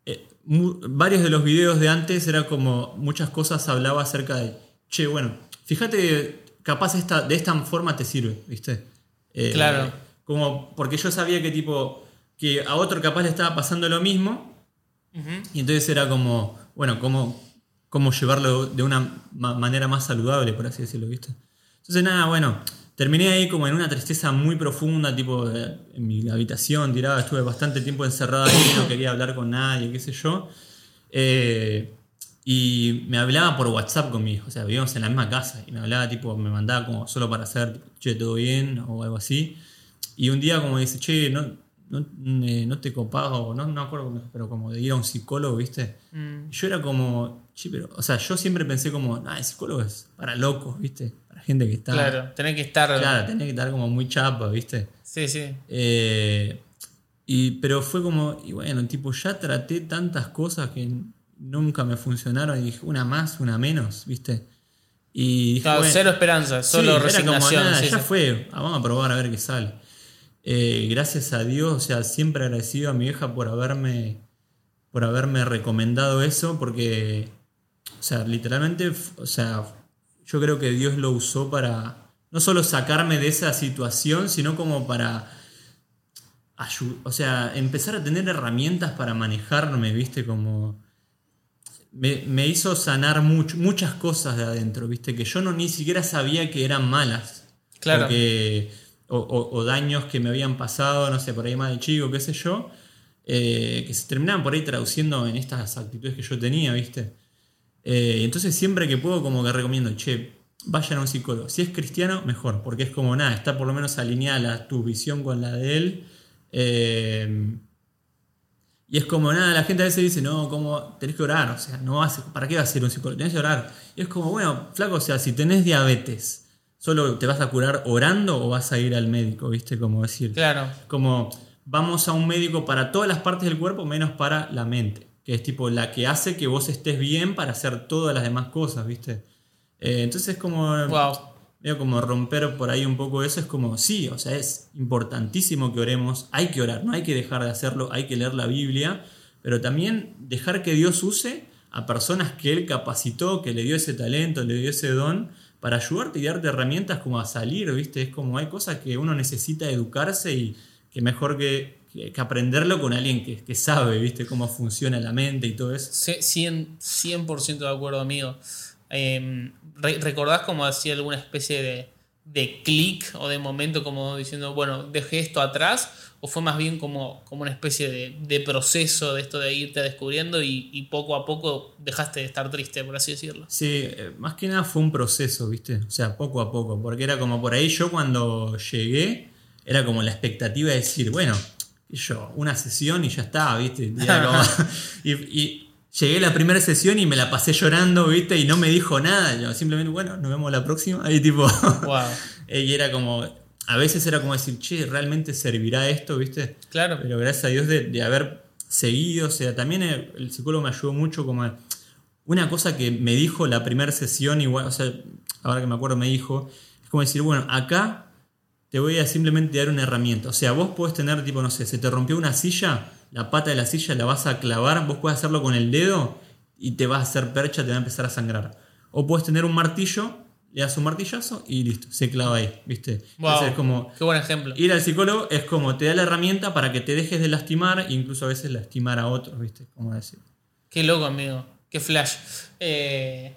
eh, varios de los videos de antes era como muchas cosas hablaba acerca de, che, bueno, fíjate, capaz esta, de esta forma te sirve, ¿viste? Eh, Claro. Como, porque yo sabía que tipo, que a otro capaz le estaba pasando lo mismo, y entonces era como, bueno, cómo, cómo llevarlo de una ma- manera más saludable, por así decirlo, ¿viste? Entonces, nada, bueno, terminé ahí como en una tristeza muy profunda, tipo eh, en mi habitación, tirada, estuve bastante tiempo encerrada ahí, no quería hablar con nadie, qué sé yo. Eh, y me hablaba por WhatsApp con mi hijo, o sea, vivíamos en la misma casa, y me hablaba, tipo, me mandaba como solo para hacer, tipo, che, todo bien, o algo así. Y un día como dice, che, no, no, eh, no te copás, o no, no acuerdo, pero como de ir a un psicólogo, ¿viste? Mm. Yo era como, che, pero, o sea, yo siempre pensé como, ah, el psicólogo es para locos, ¿viste? Para gente que está... Claro, tenés que estar. Claro, tenés que estar como muy chapa, ¿viste? Sí, sí. Eh, y, pero fue como, y bueno, tipo, ya traté tantas cosas que nunca me funcionaron y dije, una más, una menos, ¿viste? Y dije, Claro, bueno, cero esperanza, sí, solo como, resignación. nada, sí, ya sí. fue, ah, vamos a probar a ver qué sale. Eh, gracias a Dios, o sea, siempre agradecido a mi vieja por haberme, por haberme recomendado eso, porque, o sea, literalmente, o sea, yo creo que Dios lo usó para no solo sacarme de esa situación, sino como para, o sea, empezar a tener herramientas para manejarme, ¿viste? Como me, me hizo sanar mucho, muchas cosas de adentro, ¿viste? Que yo no ni siquiera sabía que eran malas. Claro. Porque- o, o- o daños que me habían pasado, no sé, por ahí más de chico, qué sé yo, eh, que se terminaban por ahí traduciendo en estas actitudes que yo tenía, ¿viste? Eh, entonces siempre que puedo como que recomiendo, che, vayan a un psicólogo. Si es cristiano, mejor, porque es como nada, está por lo menos alineada la- tu visión con la de él. Eh, y es como nada, la gente a veces dice, no, como tenés que orar, o sea, no vas, ¿para qué vas a ser un psicólogo? Tenés que orar. Y es como, bueno, flaco, o sea, si tenés diabetes, ¿solo te vas a curar orando o vas a ir al médico? ¿Viste? Como decir, Claro. como vamos a un médico para todas las partes del cuerpo menos para la mente, que es tipo la que hace que vos estés bien para hacer todas las demás cosas, ¿viste? Eh, entonces es como, Wow. Medio como romper por ahí un poco eso, es como, sí, o sea, es importantísimo que oremos, hay que orar, no hay que dejar de hacerlo, hay que leer la Biblia, pero también dejar que Dios use a personas que Él capacitó, que le dio ese talento, le dio ese don, para ayudarte y darte herramientas como a salir, ¿viste? Es como hay cosas que uno necesita educarse y que mejor que, que- aprenderlo con alguien que, que sabe, ¿viste? Cómo funciona la mente y todo eso. Ce- 100%, 100% de acuerdo, amigo. Eh, re- ¿Recordás como hacía alguna especie de, de clic o de momento como diciendo, bueno, dejé esto atrás? ¿O fue más bien como, como una especie de, de proceso de esto de irte descubriendo y, y poco a poco dejaste de estar triste, por así decirlo? Sí, eh, más que nada fue un proceso, ¿viste? O sea, poco a poco, porque era como por ahí yo cuando llegué, era como la expectativa de decir, bueno, yo, una sesión y ya está, ¿viste? Y- y llegué a la primera sesión y me la pasé llorando, ¿viste? Y no me dijo nada, yo simplemente, bueno, nos vemos la próxima, y tipo... Wow. Eh, Y era como, a veces era como decir, che, ¿realmente servirá esto, viste? Claro. Pero gracias a Dios de, de haber seguido, o sea, también el, el psicólogo me ayudó mucho como a- una cosa que me dijo la primera sesión, igual, o sea, ahora que me acuerdo me dijo, es como decir, bueno, acá te voy a simplemente dar una herramienta. O sea, vos podés tener, tipo, no sé, se te rompió una silla, la pata de la silla la vas a clavar, vos puedes hacerlo con el dedo y te vas a hacer percha, te va a empezar a sangrar. O puedes tener un martillo, le das un martillazo y listo, se clava ahí, ¿viste? Wow. Entonces es como, Qué buen ejemplo. Ir al psicólogo es como te da la herramienta para que te dejes de lastimar, incluso a veces lastimar a otros, ¿viste? Como decir. Qué loco, amigo. Qué flash. Eh,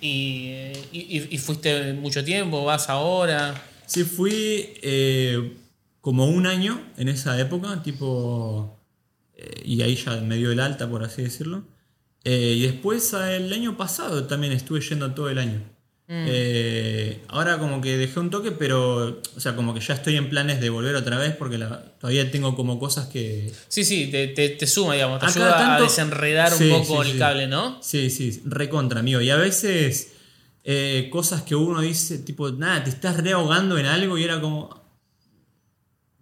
y, y- y fuiste mucho tiempo, vas ahora. Sí, fui eh, como un año en esa época, tipo. eh, y ahí ya me dio el alta, por así decirlo. Eh, y después ah, el año pasado también estuve yendo todo el año. Eh, ahora como que dejé un toque, pero, o sea, como que ya estoy en planes de volver otra vez porque la- todavía tengo como cosas que, Sí, sí, te, te- te suma, digamos, te Acá ayuda a desenredar Sí, un poco sí, el sí. cable, ¿no? Sí, sí, recontra, amigo. Y a veces eh, cosas que uno dice, tipo, nada, te estás rehogando en algo y era como.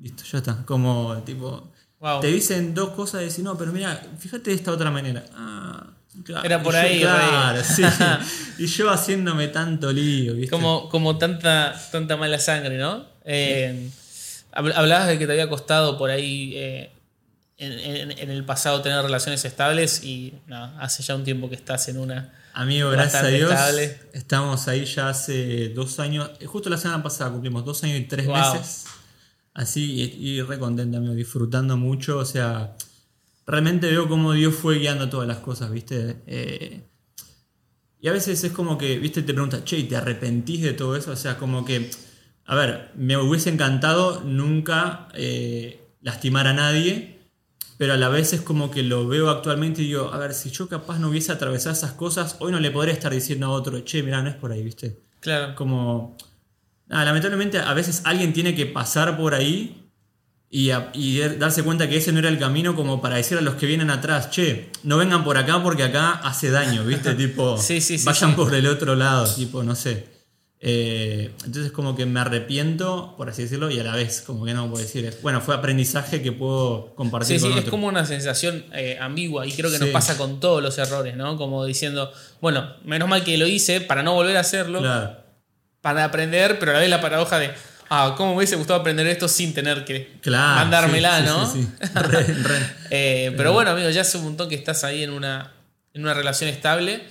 Listo, ya está. Como, tipo. Wow. Te dicen dos cosas y decís, no, pero mira, fíjate de esta otra manera. Ah, claro. Era por Y yo, ahí, Claro, sí. y yo haciéndome tanto lío, ¿viste? Como, como tanta, tanta mala sangre, ¿no? Eh, hab- hablabas de que te había costado por ahí eh, en, en- en el pasado tener relaciones estables y hace ya un tiempo que estás en una. Amigo, gracias a Dios. estable. Estamos ahí ya hace dos años. eh, Justo la semana pasada cumplimos dos años y tres Wow. meses. Así, y, y re contento, amigo, disfrutando mucho. O sea, realmente veo cómo Dios fue guiando todas las cosas, ¿viste? Eh, y a veces es como que, ¿viste? Te preguntas, che, ¿y ¿te arrepentís de todo eso? O sea, como que, a ver, me hubiese encantado nunca eh, lastimar a nadie, pero a la vez es como que lo veo actualmente y digo, a ver, si yo capaz no hubiese atravesado esas cosas, hoy no le podría estar diciendo a otro, che, mira, no es por ahí, ¿viste? Claro. Como, lamentablemente a veces alguien tiene que pasar por ahí y, a- y darse cuenta que ese no era el camino como para decir a los que vienen atrás, che, no vengan por acá porque acá hace daño, ¿viste? tipo, Sí, sí, sí, vayan por el otro lado, tipo, no sé. Eh, entonces como que me arrepiento, por así decirlo, y a la vez como que no puedo decir, bueno, fue aprendizaje que puedo compartir Sí, sí, es como una sensación eh, ambigua y creo que nos pasa con todos los errores, ¿no? Como diciendo, bueno, menos mal que lo hice para no volver a hacerlo, Claro. Para aprender, pero a la vez la paradoja de, ah, ¿cómo me hubiese gustado aprender esto sin tener que Claro, mandármela, sí, sí, ¿no? sí, sí. Re, re. Eh, pero bueno, amigo, ya hace un montón que estás ahí en una, en una relación estable.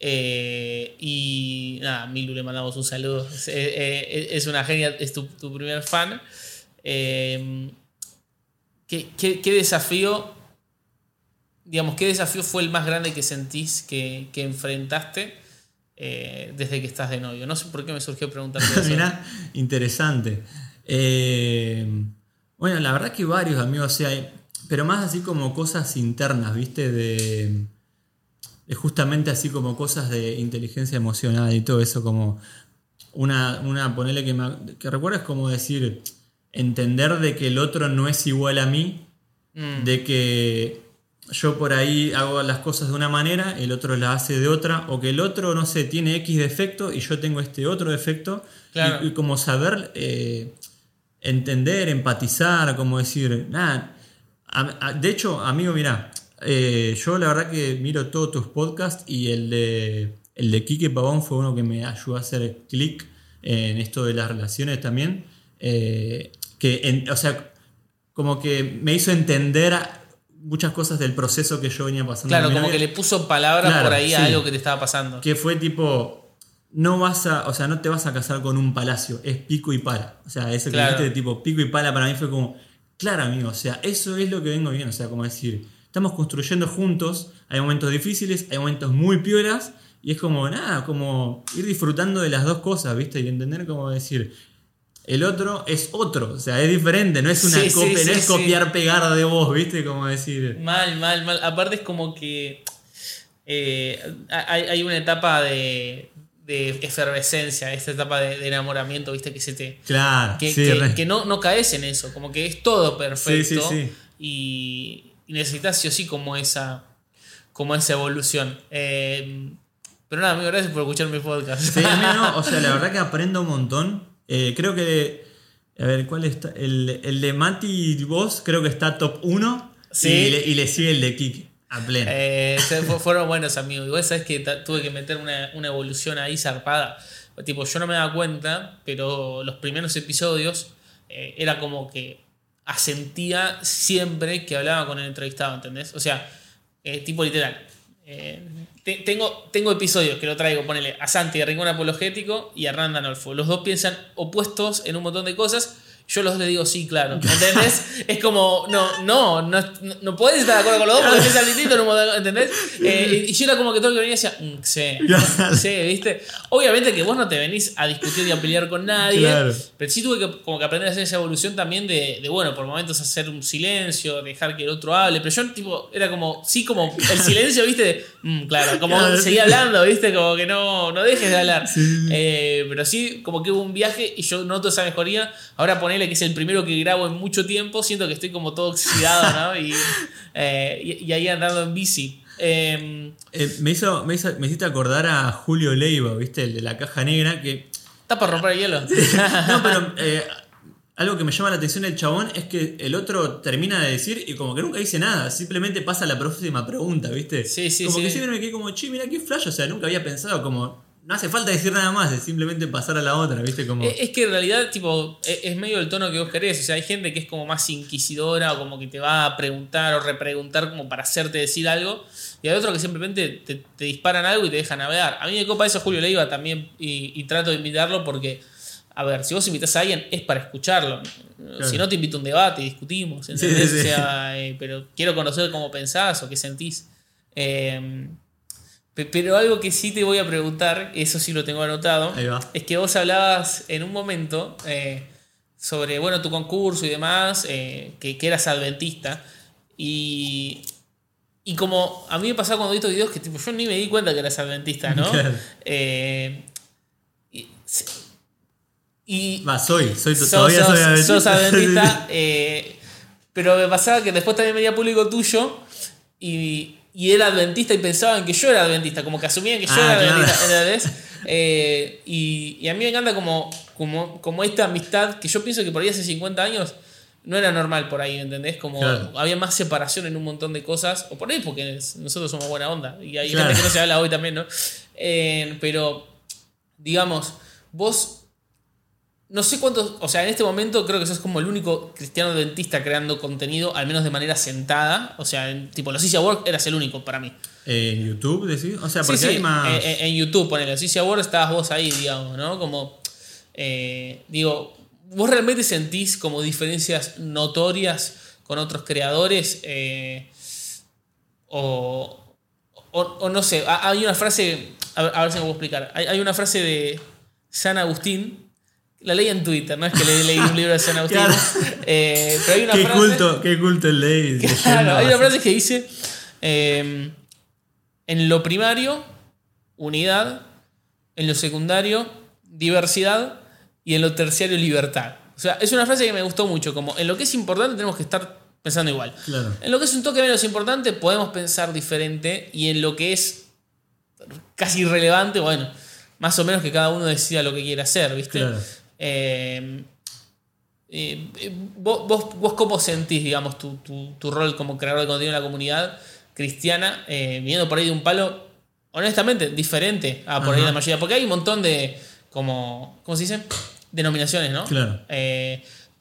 eh, y nada, Milu le mandamos un saludo. Es, eh, eh, es una genia, es tu, tu primer fan. Eh, ¿qué, qué, qué desafío digamos, ¿qué desafío fue el más grande que sentís que, que enfrentaste eh, desde que estás de novio? No sé por qué me surgió preguntarte eso. Mirá, interesante. Eh, bueno, la verdad que varios amigos, o sea, pero más así como cosas internas, ¿viste? De, de justamente así como cosas de inteligencia emocional y todo eso, como una, una ponele que, me, que recuerdo es como decir, entender de que el otro no es igual a mí, Mm. de que yo por ahí hago las cosas de una manera, el otro las hace de otra, o que el otro, no sé, tiene X defecto y yo tengo este otro defecto, Claro. y, y como saber eh, entender, empatizar, como decir, nada, de hecho, amigo, mira, yo la verdad que miro todos tus podcasts y el de, el de Quique Pavón fue uno que me ayudó a hacer clic en esto de las relaciones también, eh, que, en- o sea, como que me hizo entender a- muchas cosas del proceso que yo venía pasando. Claro, como que le puso palabras Claro, por ahí a algo que te estaba pasando. que fue tipo, no vas a, o sea, no te vas a casar con un palacio, es pico y pala. O sea, ese que Claro. dijiste de tipo pico y pala para mí fue como, claro amigo, o sea, eso es lo que vengo bien, o sea, como decir, estamos construyendo juntos, hay momentos difíciles, hay momentos muy piolas, y es como, nada, como ir disfrutando de las dos cosas, ¿viste? Y entender como decir, el otro es otro, o sea, es diferente, no es una Sí, copia, sí, no es copiar, pegar de vos, ¿viste? Como decir... Mal, mal, mal. Aparte es como que eh, hay, hay una etapa de, de efervescencia, esta etapa de, de enamoramiento, viste, que se te... Claro, Que, no, no caes en eso, como que es todo perfecto Sí, sí, sí. Y, y necesitas sí o sí como esa, como esa evolución. Eh, pero nada, amigo, gracias por escuchar mi podcast. Sí, no, o sea, la verdad que aprendo un montón. Eh, creo que, a ver, ¿cuál está? El, el de Mati y vos creo que está top 1 Sí. y, le, y le sigue el de Kiki, a pleno. Eh, fueron buenos amigos. Igual sabes que tuve que meter una, una evolución ahí zarpada. Tipo, yo no me daba cuenta, pero los primeros episodios eh, era como que asentía siempre que hablaba con el entrevistado, ¿entendés? O sea, eh, tipo literal. Eh, te- tengo, tengo episodios que lo traigo, ponele a Santi de Rincón Apologético y a Randa Nolfo. Los dos piensan opuestos en un montón de cosas. Yo los le digo sí, claro. ¿Entendés? es como, no, no, no, no, no podés estar de acuerdo con los dos porque piensan distinto montón, ¿entendés? Eh, y yo era como que todo lo que venía decía, mm, sí, sí, ¿viste? Obviamente que vos no te venís a discutir y a pelear con nadie, Claro. pero sí tuve que, como que aprender a hacer esa evolución también de, de, bueno, por momentos hacer un silencio, dejar que el otro hable, pero yo tipo, era como, sí, como el silencio, ¿viste? De, mm, claro, como Claro. seguía hablando, ¿viste? Como que no, no dejes de hablar. Sí. Eh, pero sí, como que hubo un viaje y yo noto esa mejoría. Ahora ponele que es el primero que grabo en mucho tiempo, siento que estoy como todo oxidado, ¿no? Y, eh, y, y ahí andando en bici. Eh, Eh, me, hizo, me, hizo- me hiciste acordar a Julio Leiva, ¿viste? El de la caja negra, que... ¿Está para romper el hielo? No, pero eh, algo que me llama la atención del chabón es que el otro termina de decir y como que nunca dice nada, simplemente pasa a la próxima pregunta, ¿viste? Sí, sí, como sí. que siempre me quedé como, che, mira qué flash, o sea, nunca había pensado como... No hace falta decir nada más, es simplemente pasar a la otra, ¿viste? Como... Es que en realidad, tipo, e- es medio el tono que vos querés. O sea, hay gente que es como más inquisidora o como que te va a preguntar o repreguntar como para hacerte decir algo. Y hay otros que simplemente te, te disparan algo y te dejan navegar. A mí me copa eso Julio Leiva también y, y trato de invitarlo porque, a ver, si vos invitas a alguien es para escucharlo. Si no, te invito a un debate y discutimos. Sí, sí, sí. O sea, eh, pero quiero conocer cómo pensás o qué sentís. Eh, pero algo que sí te voy a preguntar, eso sí lo tengo anotado, es que vos hablabas en un momento eh, sobre bueno, tu concurso y demás, eh, que, que eras adventista. Y, y como a mí me pasaba cuando vi estos videos que tipo, yo ni me di cuenta que eras adventista, ¿no? Claro. Eh, y, y- Va, soy, soy sos, todavía soy adventista. sos adventista, eh, pero me pasaba que después también venía público tuyo y, y era adventista y pensaban que yo era adventista, como que asumían que yo Ah, era claro. adventista, ¿entendés? Eh, y, y a mí me encanta como, como, como esta amistad que yo pienso que por ahí hace 50 años no era normal por ahí, ¿entendés? Como Claro. había más separación en un montón de cosas, o por ahí porque nosotros somos buena onda, y hay Claro. gente que no se habla hoy también, ¿no? Eh, pero, digamos, vos no sé cuántos, o sea, en este momento creo que sos como el único cristiano adventista creando contenido, al menos de manera sentada. O sea, en, tipo, los Easy Work eras el único para mí. En YouTube, decís. O sea, porque sí, hay más. eh, eh, en YouTube, ponele, los Easy Work estabas vos ahí, digamos, ¿no? Como, eh, digo, ¿vos realmente sentís como diferencias notorias con otros creadores? Eh, o, o, no sé, hay una frase, a ver, si me puedo explicar, hay, una frase de San Agustín, la leí en Twitter, no es que leí un libro de San Agustín, eh, pero hay una qué frase... Culto, qué culto el ley. Claro, hay una frase que dice, em, en lo primario, unidad, en lo secundario, diversidad, y en lo terciario, libertad. O sea, es una frase que me gustó mucho, como en lo que es importante tenemos que estar pensando igual. En lo que es un toque menos importante podemos pensar diferente y en lo que es casi irrelevante, bueno, más o menos que cada uno decida lo que quiere hacer, ¿viste? Eh, eh, vos, vos, cómo sentís, digamos, tu, rol como creador de contenido en la comunidad cristiana, eh, viniendo por ahí de un palo, honestamente, diferente a por ahí la mayoría, porque hay un montón de, como, ¿cómo se dice? Denominaciones, ¿no? Claro.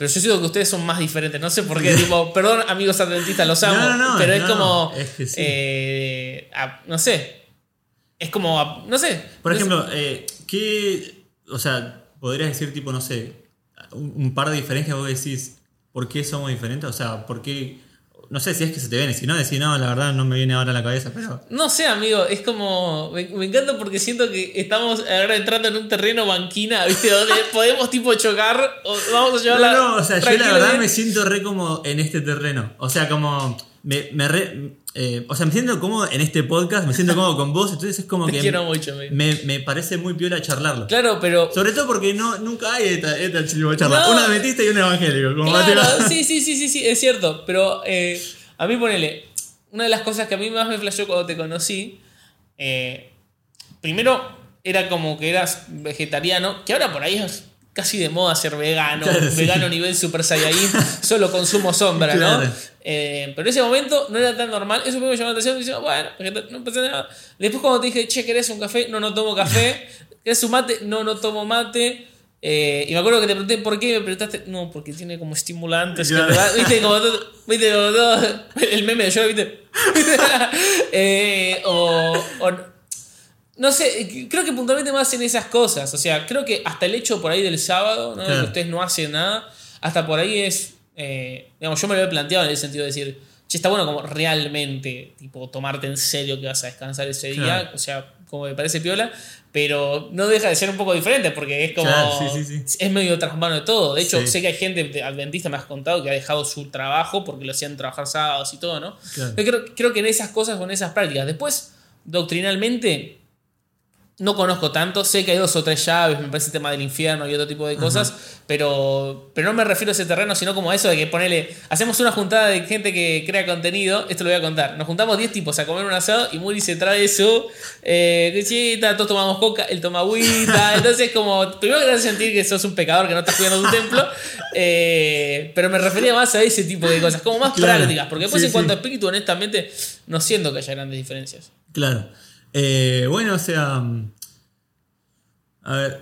Pero yo siento que ustedes son más diferentes. No sé por qué. tipo, perdón, amigos adventistas, los amo. No, no, pero es como. Eh, no sé. Es como. No sé. Por ejemplo, eh, ¿qué. O sea, podrías decir, tipo, no sé. Un, un par de diferencias vos decís. ¿Por qué somos diferentes? O sea, ¿por qué no sé si es que se te viene, si no, decir, no, la verdad no me viene ahora a la cabeza, pero... No sé, amigo, es como... Me, encanta porque siento que estamos ahora entrando en un terreno banquina, ¿viste? Donde podemos tipo chocar o vamos a llevar no, No, o sea, yo la verdad me siento re como en este terreno. O sea, como... Me, me re, eh, o sea, me siento como en este podcast, me siento como con vos, entonces es como Te que. quiero mucho, me, me, parece muy piola charlarlo. Claro, pero. Sobre todo porque no, nunca hay esta, esta charla. Una adventista y un evangélico. Como claro, sí, sí, sí, sí, sí, es cierto. Pero eh, a mí, ponele. Una de las cosas que a mí más me flashó cuando te conocí. Eh, primero, era como que eras vegetariano, que ahora por ahí es casi de moda ser vegano, vegano nivel Super Saiyajin, solo consumo sombra, ¿no? Eh, pero en ese momento no era tan normal, eso me llamó la atención, y decía, bueno, no pasa nada. Después cuando te dije, che, ¿querés un café? No, no tomo café. ¿Querés un mate? No, no tomo mate. Eh, y me acuerdo que te pregunté por qué me preguntaste. No, porque tiene como estimulantes. ¿Viste? Como, ¿viste? Como todo, el meme de yo, ¿viste? eh, o, o, no sé, creo que puntualmente más en esas cosas. O sea, creo que hasta el hecho por ahí del sábado, ¿no? que ustedes no hacen nada, hasta por ahí es. Eh, digamos, yo me lo he planteado en el sentido de decir, che, está bueno como realmente, tipo, tomarte en serio que vas a descansar ese día. O sea, como me parece piola, pero no deja de ser un poco diferente porque es como. Es medio tras mano de todo. De hecho, sé que hay gente adventista, me has contado, que ha dejado su trabajo porque lo hacían trabajar sábados y todo, ¿no? Creo, creo que en esas cosas o en esas prácticas. Después, doctrinalmente no conozco tanto, sé que hay dos o tres llaves, me parece el tema del infierno y otro tipo de cosas, pero, pero no me refiero a ese terreno, sino como a eso de que ponele, hacemos una juntada de gente que crea contenido, esto lo voy a contar, nos juntamos 10 tipos a comer un asado y Muri se trae su eh, todos tomamos coca, él toma agüita, entonces como, primero que te hace sentir que sos un pecador, que no estás cuidando tu templo, eh, pero me refería más a ese tipo de cosas, como más prácticas, porque después en cuanto a espíritu, honestamente, no siento que haya grandes diferencias. Claro. Eh, bueno, o sea. A ver,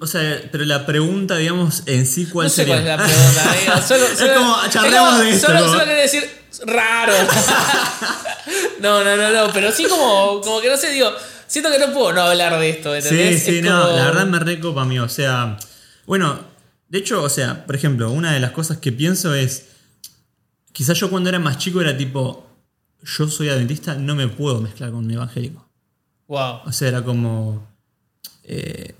o sea, pero la pregunta, digamos, en sí, ¿cuál no sé sería? cuál es la pregunta, amigo. Solo, es como, charlamos de esto. Solo, solo quería decir raro. no, no, no, no, pero sí como, como que no sé, digo, siento que no puedo no hablar de esto, ¿entendés? Sí, sí, no, la verdad me recopa a mí, o sea, bueno, de hecho, o sea, por ejemplo, una de las cosas que pienso es, quizás yo cuando era más chico era tipo, yo soy adventista, no me puedo mezclar con un evangélico. Wow. O sea, era como. Eh,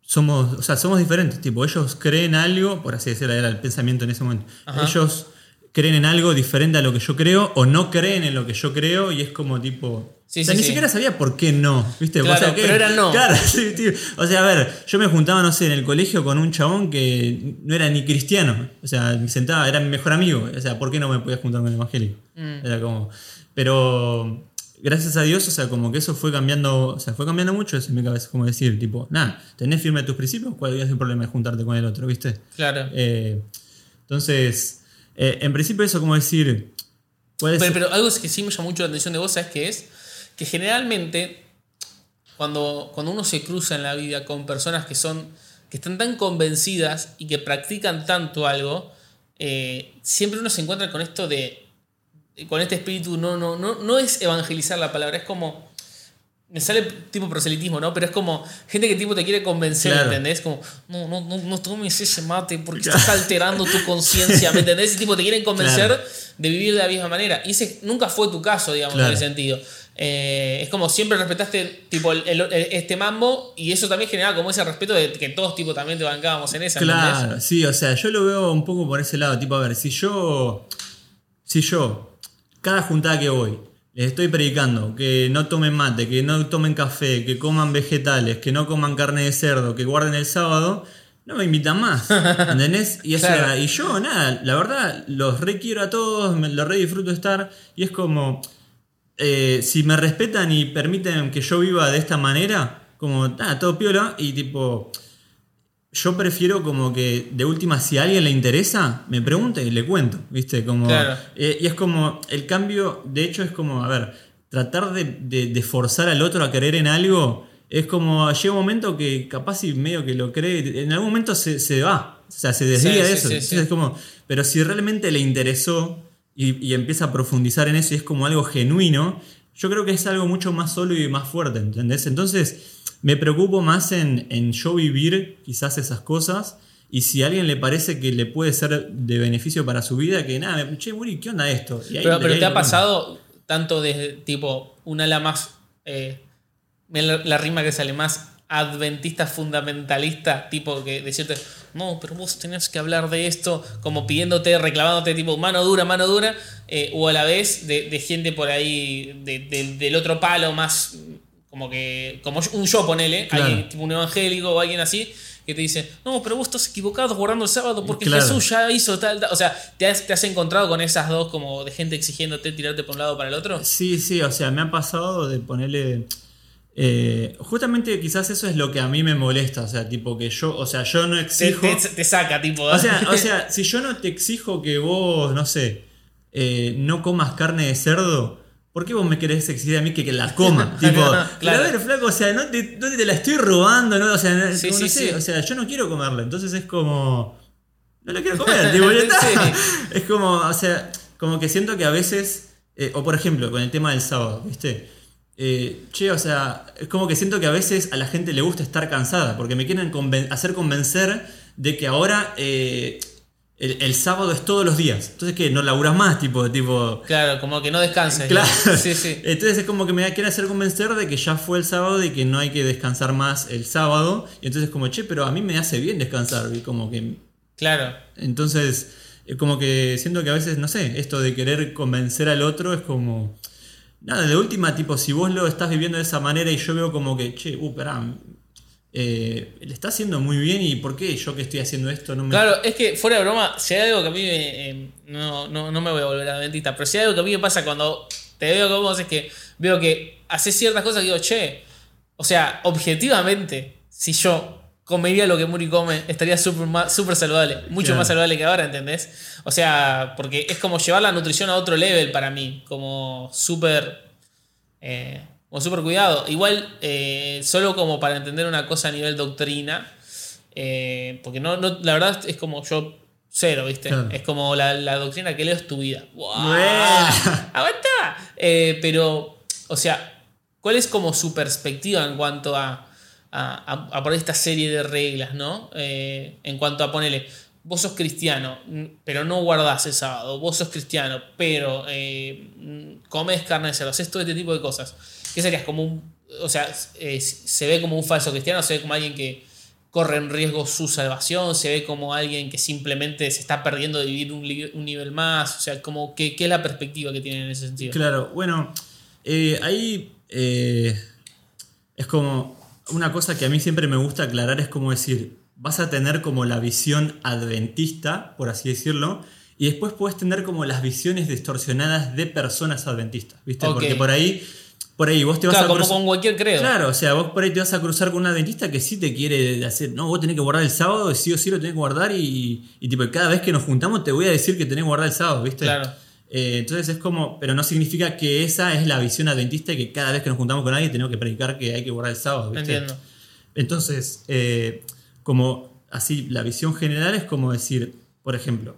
somos, o sea, somos diferentes. Tipo, ellos creen algo, por así decirlo, era el pensamiento en ese momento. Ellos creen en algo diferente a lo que yo creo o no creen en lo que yo creo y es como tipo. o sea, ni siquiera sabía por qué no, ¿viste? Claro, o sea, pero era no. Claro. O sea, a ver, yo me juntaba, no sé, en el colegio con un chabón que no era ni cristiano. O sea, me sentaba, era mi mejor amigo. O sea, ¿por qué no me podía juntar con el evangélico? Mm. Era como. Pero gracias a Dios, o sea, como que eso fue cambiando, o sea, fue cambiando mucho eso en mi cabeza, como decir, tipo, nada, tenés firme tus principios, ¿cuál es el problema de juntarte con el otro, viste? Claro. Eh, entonces, eh, en principio eso como decir... Pero, pero, algo que sí me llama mucho la atención de vos, ¿sabes qué es? Que generalmente, cuando, cuando uno se cruza en la vida con personas que son, que están tan convencidas y que practican tanto algo, eh, siempre uno se encuentra con esto de con este espíritu no, no, no, no es evangelizar la palabra, es como me sale tipo proselitismo, ¿no? Pero es como gente que tipo te quiere convencer, Claro. ¿entendés? Como, no, no, no, no tomes ese mate porque estás alterando tu conciencia, ¿me entendés? Y tipo te quieren convencer Claro. de vivir de la misma manera. Y ese nunca fue tu caso, digamos, en ese sentido. Eh, es como siempre respetaste tipo el- el- el- este mambo y eso también generaba como ese respeto de que todos tipo también te bancábamos en esa, ¿entendés? Claro, sí, o sea, yo lo veo un poco por ese lado, tipo, a ver, si yo, si yo, cada juntada que voy, les estoy predicando que no tomen mate, que no tomen café, que coman vegetales, que no coman carne de cerdo, que guarden el sábado, no me invitan más, ¿entendés? Y, o sea, Claro. y yo, nada, la verdad, los re quiero a todos, me, los re disfruto estar, y es como, eh, si me respetan y permiten que yo viva de esta manera, como, nada, todo piola, y tipo, yo prefiero como que de última, si a alguien le interesa, me pregunte y le cuento, ¿viste? Como, Claro. eh, y es como, el cambio, de hecho es como, a ver, tratar de, de- de forzar al otro a creer en algo, es como, llega un momento que capaz y medio que lo cree, en algún momento se, se va, o sea, se desvía Sí, de eso. sí, sí. es como, pero si realmente le interesó y, y empieza a profundizar en eso y es como algo genuino, yo creo que es algo mucho más sólido y más fuerte, ¿entendés? Entonces, me preocupo más en, en yo vivir quizás esas cosas. Y si a alguien le parece que le puede ser de beneficio para su vida, que nada, me- che, Muri, ¿qué onda esto? Y ahí- Pero, y pero ahí te ha pasado tanto desde tipo un ala más. Eh, la, la rima que sale más adventista fundamentalista, tipo que decirte, no, pero vos tenés que hablar de esto, como pidiéndote, reclamándote, tipo, mano dura, mano dura, eh, o a la vez de, de gente por ahí de- de- del otro palo más, como que, como un yo, ponele, Claro. alguien, tipo un evangélico o alguien así. Que te dice, no, pero vos estás equivocado guardando el sábado porque Claro. Jesús ya hizo tal, tal. O sea, ¿te has, te has encontrado con esas dos como de gente exigiéndote tirarte por un lado para el otro? Sí, sí, o sea, me ha pasado de ponerle. eh, justamente quizás eso es lo que a mí me molesta, o sea, tipo que yo, o sea, yo no exijo. te- te saca, tipo. O sea, o sea, si yo no te exijo que vos, no sé, eh, no comas carne de cerdo, ¿por qué vos me querés exigir a mí que, que la coma? tipo, Claro. a ver, flaco, o sea, no te, no te la estoy robando, ¿no? O sea, no, Sí, no sí, sé, sí. o sea, yo no quiero comerla, entonces es como. No la quiero comer, tipo, ya está. Es como, o sea, como que siento que a veces, eh, o por ejemplo, con el tema del sábado, ¿viste? Eh, che, o sea, es como que siento que a veces a la gente le gusta estar cansada, porque me quieren conven- hacer convencer de que ahora eh, el, el sábado es todos los días. Entonces, ¿qué? No laburas más, tipo, tipo. Claro, como que no descanses. Claro. Sí, sí. Entonces es como que me quieren hacer convencer de que ya fue el sábado y que no hay que descansar más el sábado. Y entonces como, che, pero a mí me hace bien descansar. Y como que Claro. entonces, eh, como que siento que a veces, no sé, esto de querer convencer al otro es como. Nada, de última, tipo, si vos lo estás viviendo de esa manera y yo veo como que, che, uh, pará, eh, le está haciendo muy bien y ¿por qué yo que estoy haciendo esto no me. Claro, es que fuera de broma, si hay algo que a mí me, eh, no, no, no me voy a volver adventista, pero si hay algo que a mí me pasa cuando te veo con vos es que veo que haces ciertas cosas y digo, che, o sea, objetivamente, si yo comería lo que Muri come, estaría súper súper saludable, mucho Claro. más saludable que ahora, ¿entendés? O sea, porque es como llevar la nutrición a otro level para mí, como súper... Eh, con súper cuidado. Igual, eh, solo como para entender una cosa a nivel doctrina, eh, porque no, no, la verdad es como yo cero, ¿viste? Claro. Es como la, la doctrina que leo es tu vida. ¡Wow! ¡Aguanta! Eh, pero, o sea, ¿cuál es como su perspectiva en cuanto a, a, a- a por esta serie de reglas, ¿no? Eh, en cuanto a ponerle, vos sos cristiano, pero no guardás el sábado, vos sos cristiano, pero eh, comes carne de cerdo, haces todo este tipo de cosas. ¿Qué serías? Como un. O sea, eh, ¿se ve como un falso cristiano? ¿Se ve como alguien que corre en riesgo su salvación? ¿Se ve como alguien que simplemente se está perdiendo de vivir un, nivel más? O sea, como ¿qué, ¿qué es la perspectiva que tienen en ese sentido? Claro, bueno, eh, ahí eh, es como una cosa que a mí siempre me gusta aclarar, es como decir, vas a tener como la visión adventista, por así decirlo, y después puedes tener como las visiones distorsionadas de personas adventistas, ¿viste? Porque por ahí, por ahí vos te vas Claro, a como cruzar- con cualquier credo. Claro, o sea, vos por ahí te vas a cruzar con un adventista que sí te quiere hacer, no, vos tenés que guardar el sábado, sí o sí lo tenés que guardar y, y tipo, cada vez que nos juntamos te voy a decir que tenés que guardar el sábado, ¿viste? Claro. Eh, entonces es como, pero no significa que esa es la visión adventista y que cada vez que nos juntamos con alguien tenemos que predicar que hay que guardar el sábado, ¿viste? Entiendo. Entonces, eh, como así, la visión general es como decir, por ejemplo,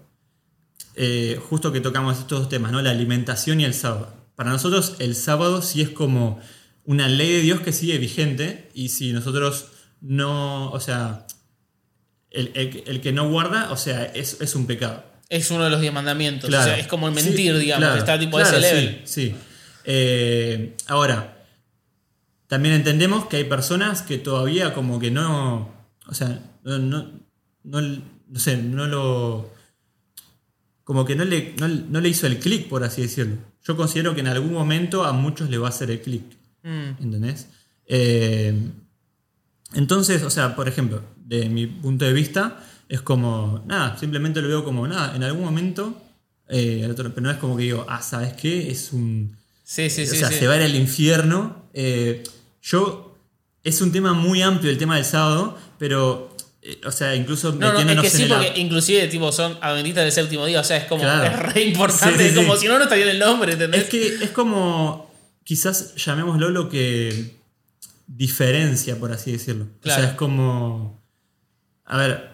eh, justo que tocamos estos dos temas, ¿no? La alimentación y el sábado. Para nosotros el sábado sí es como una ley de Dios que sigue vigente y si nosotros no, o sea, el, el- el que no guarda, o sea, es, es un pecado. Es uno de los diez mandamientos. Claro. O sea, es como el mentir, Sí, digamos. claro, está tipo claro, ese level. Sí, sí. Eh, ahora, también entendemos que hay personas que todavía como que no, o sea, no, no, no, no sé, no lo, como que no le, no, no le hizo el clic, por así decirlo. Yo considero que en algún momento a muchos le va a hacer el clic. Mm, ¿Entendés? Eh, entonces, o sea, por ejemplo, de mi punto de vista, es como, nada, simplemente lo veo como, nada, en algún momento, eh, otro- pero no es como que digo, ah, ¿sabes qué? Es un... Sí, sí, o sí. sea, sí. se va a ir al infierno. Eh, yo, es un tema muy amplio el tema del sábado, pero, o sea, incluso No, no, es que sí, porque inclusive tipo, son adventistas del séptimo día, o sea, es como, Claro. es re importante, Sí, sí, es como sí. si no, no estaría en el nombre, ¿entendés? Es que es como, quizás llamémoslo lo que diferencia, por así decirlo. O sea, es como, a ver,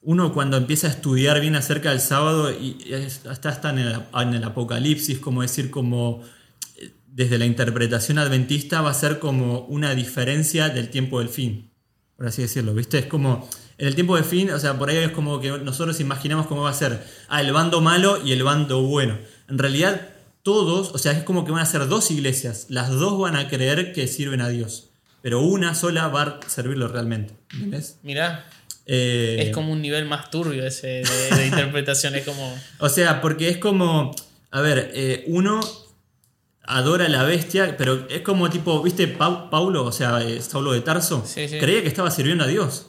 uno cuando empieza a estudiar bien acerca del sábado y hasta hasta en el, en el apocalipsis, como decir, como eh, desde la interpretación adventista va a ser como una diferencia del tiempo del fin, por así decirlo, ¿viste? Es como, en el tiempo del fin, o sea, por ahí es como que nosotros imaginamos cómo va a ser, ah, el bando malo y el bando bueno. En realidad, todos, o sea, es como que van a ser dos iglesias, las dos van a creer que sirven a Dios, pero una sola va a servirlo realmente, ¿entendés? Mirá, Eh, es como un nivel más turbio ese de, de interpretación, es como... O sea, porque es como, a ver, eh, uno adora a la bestia, pero es como tipo, ¿viste Pau- Paulo, o sea, eh, Saulo de Tarso? Sí, sí. Creía que estaba sirviendo a Dios.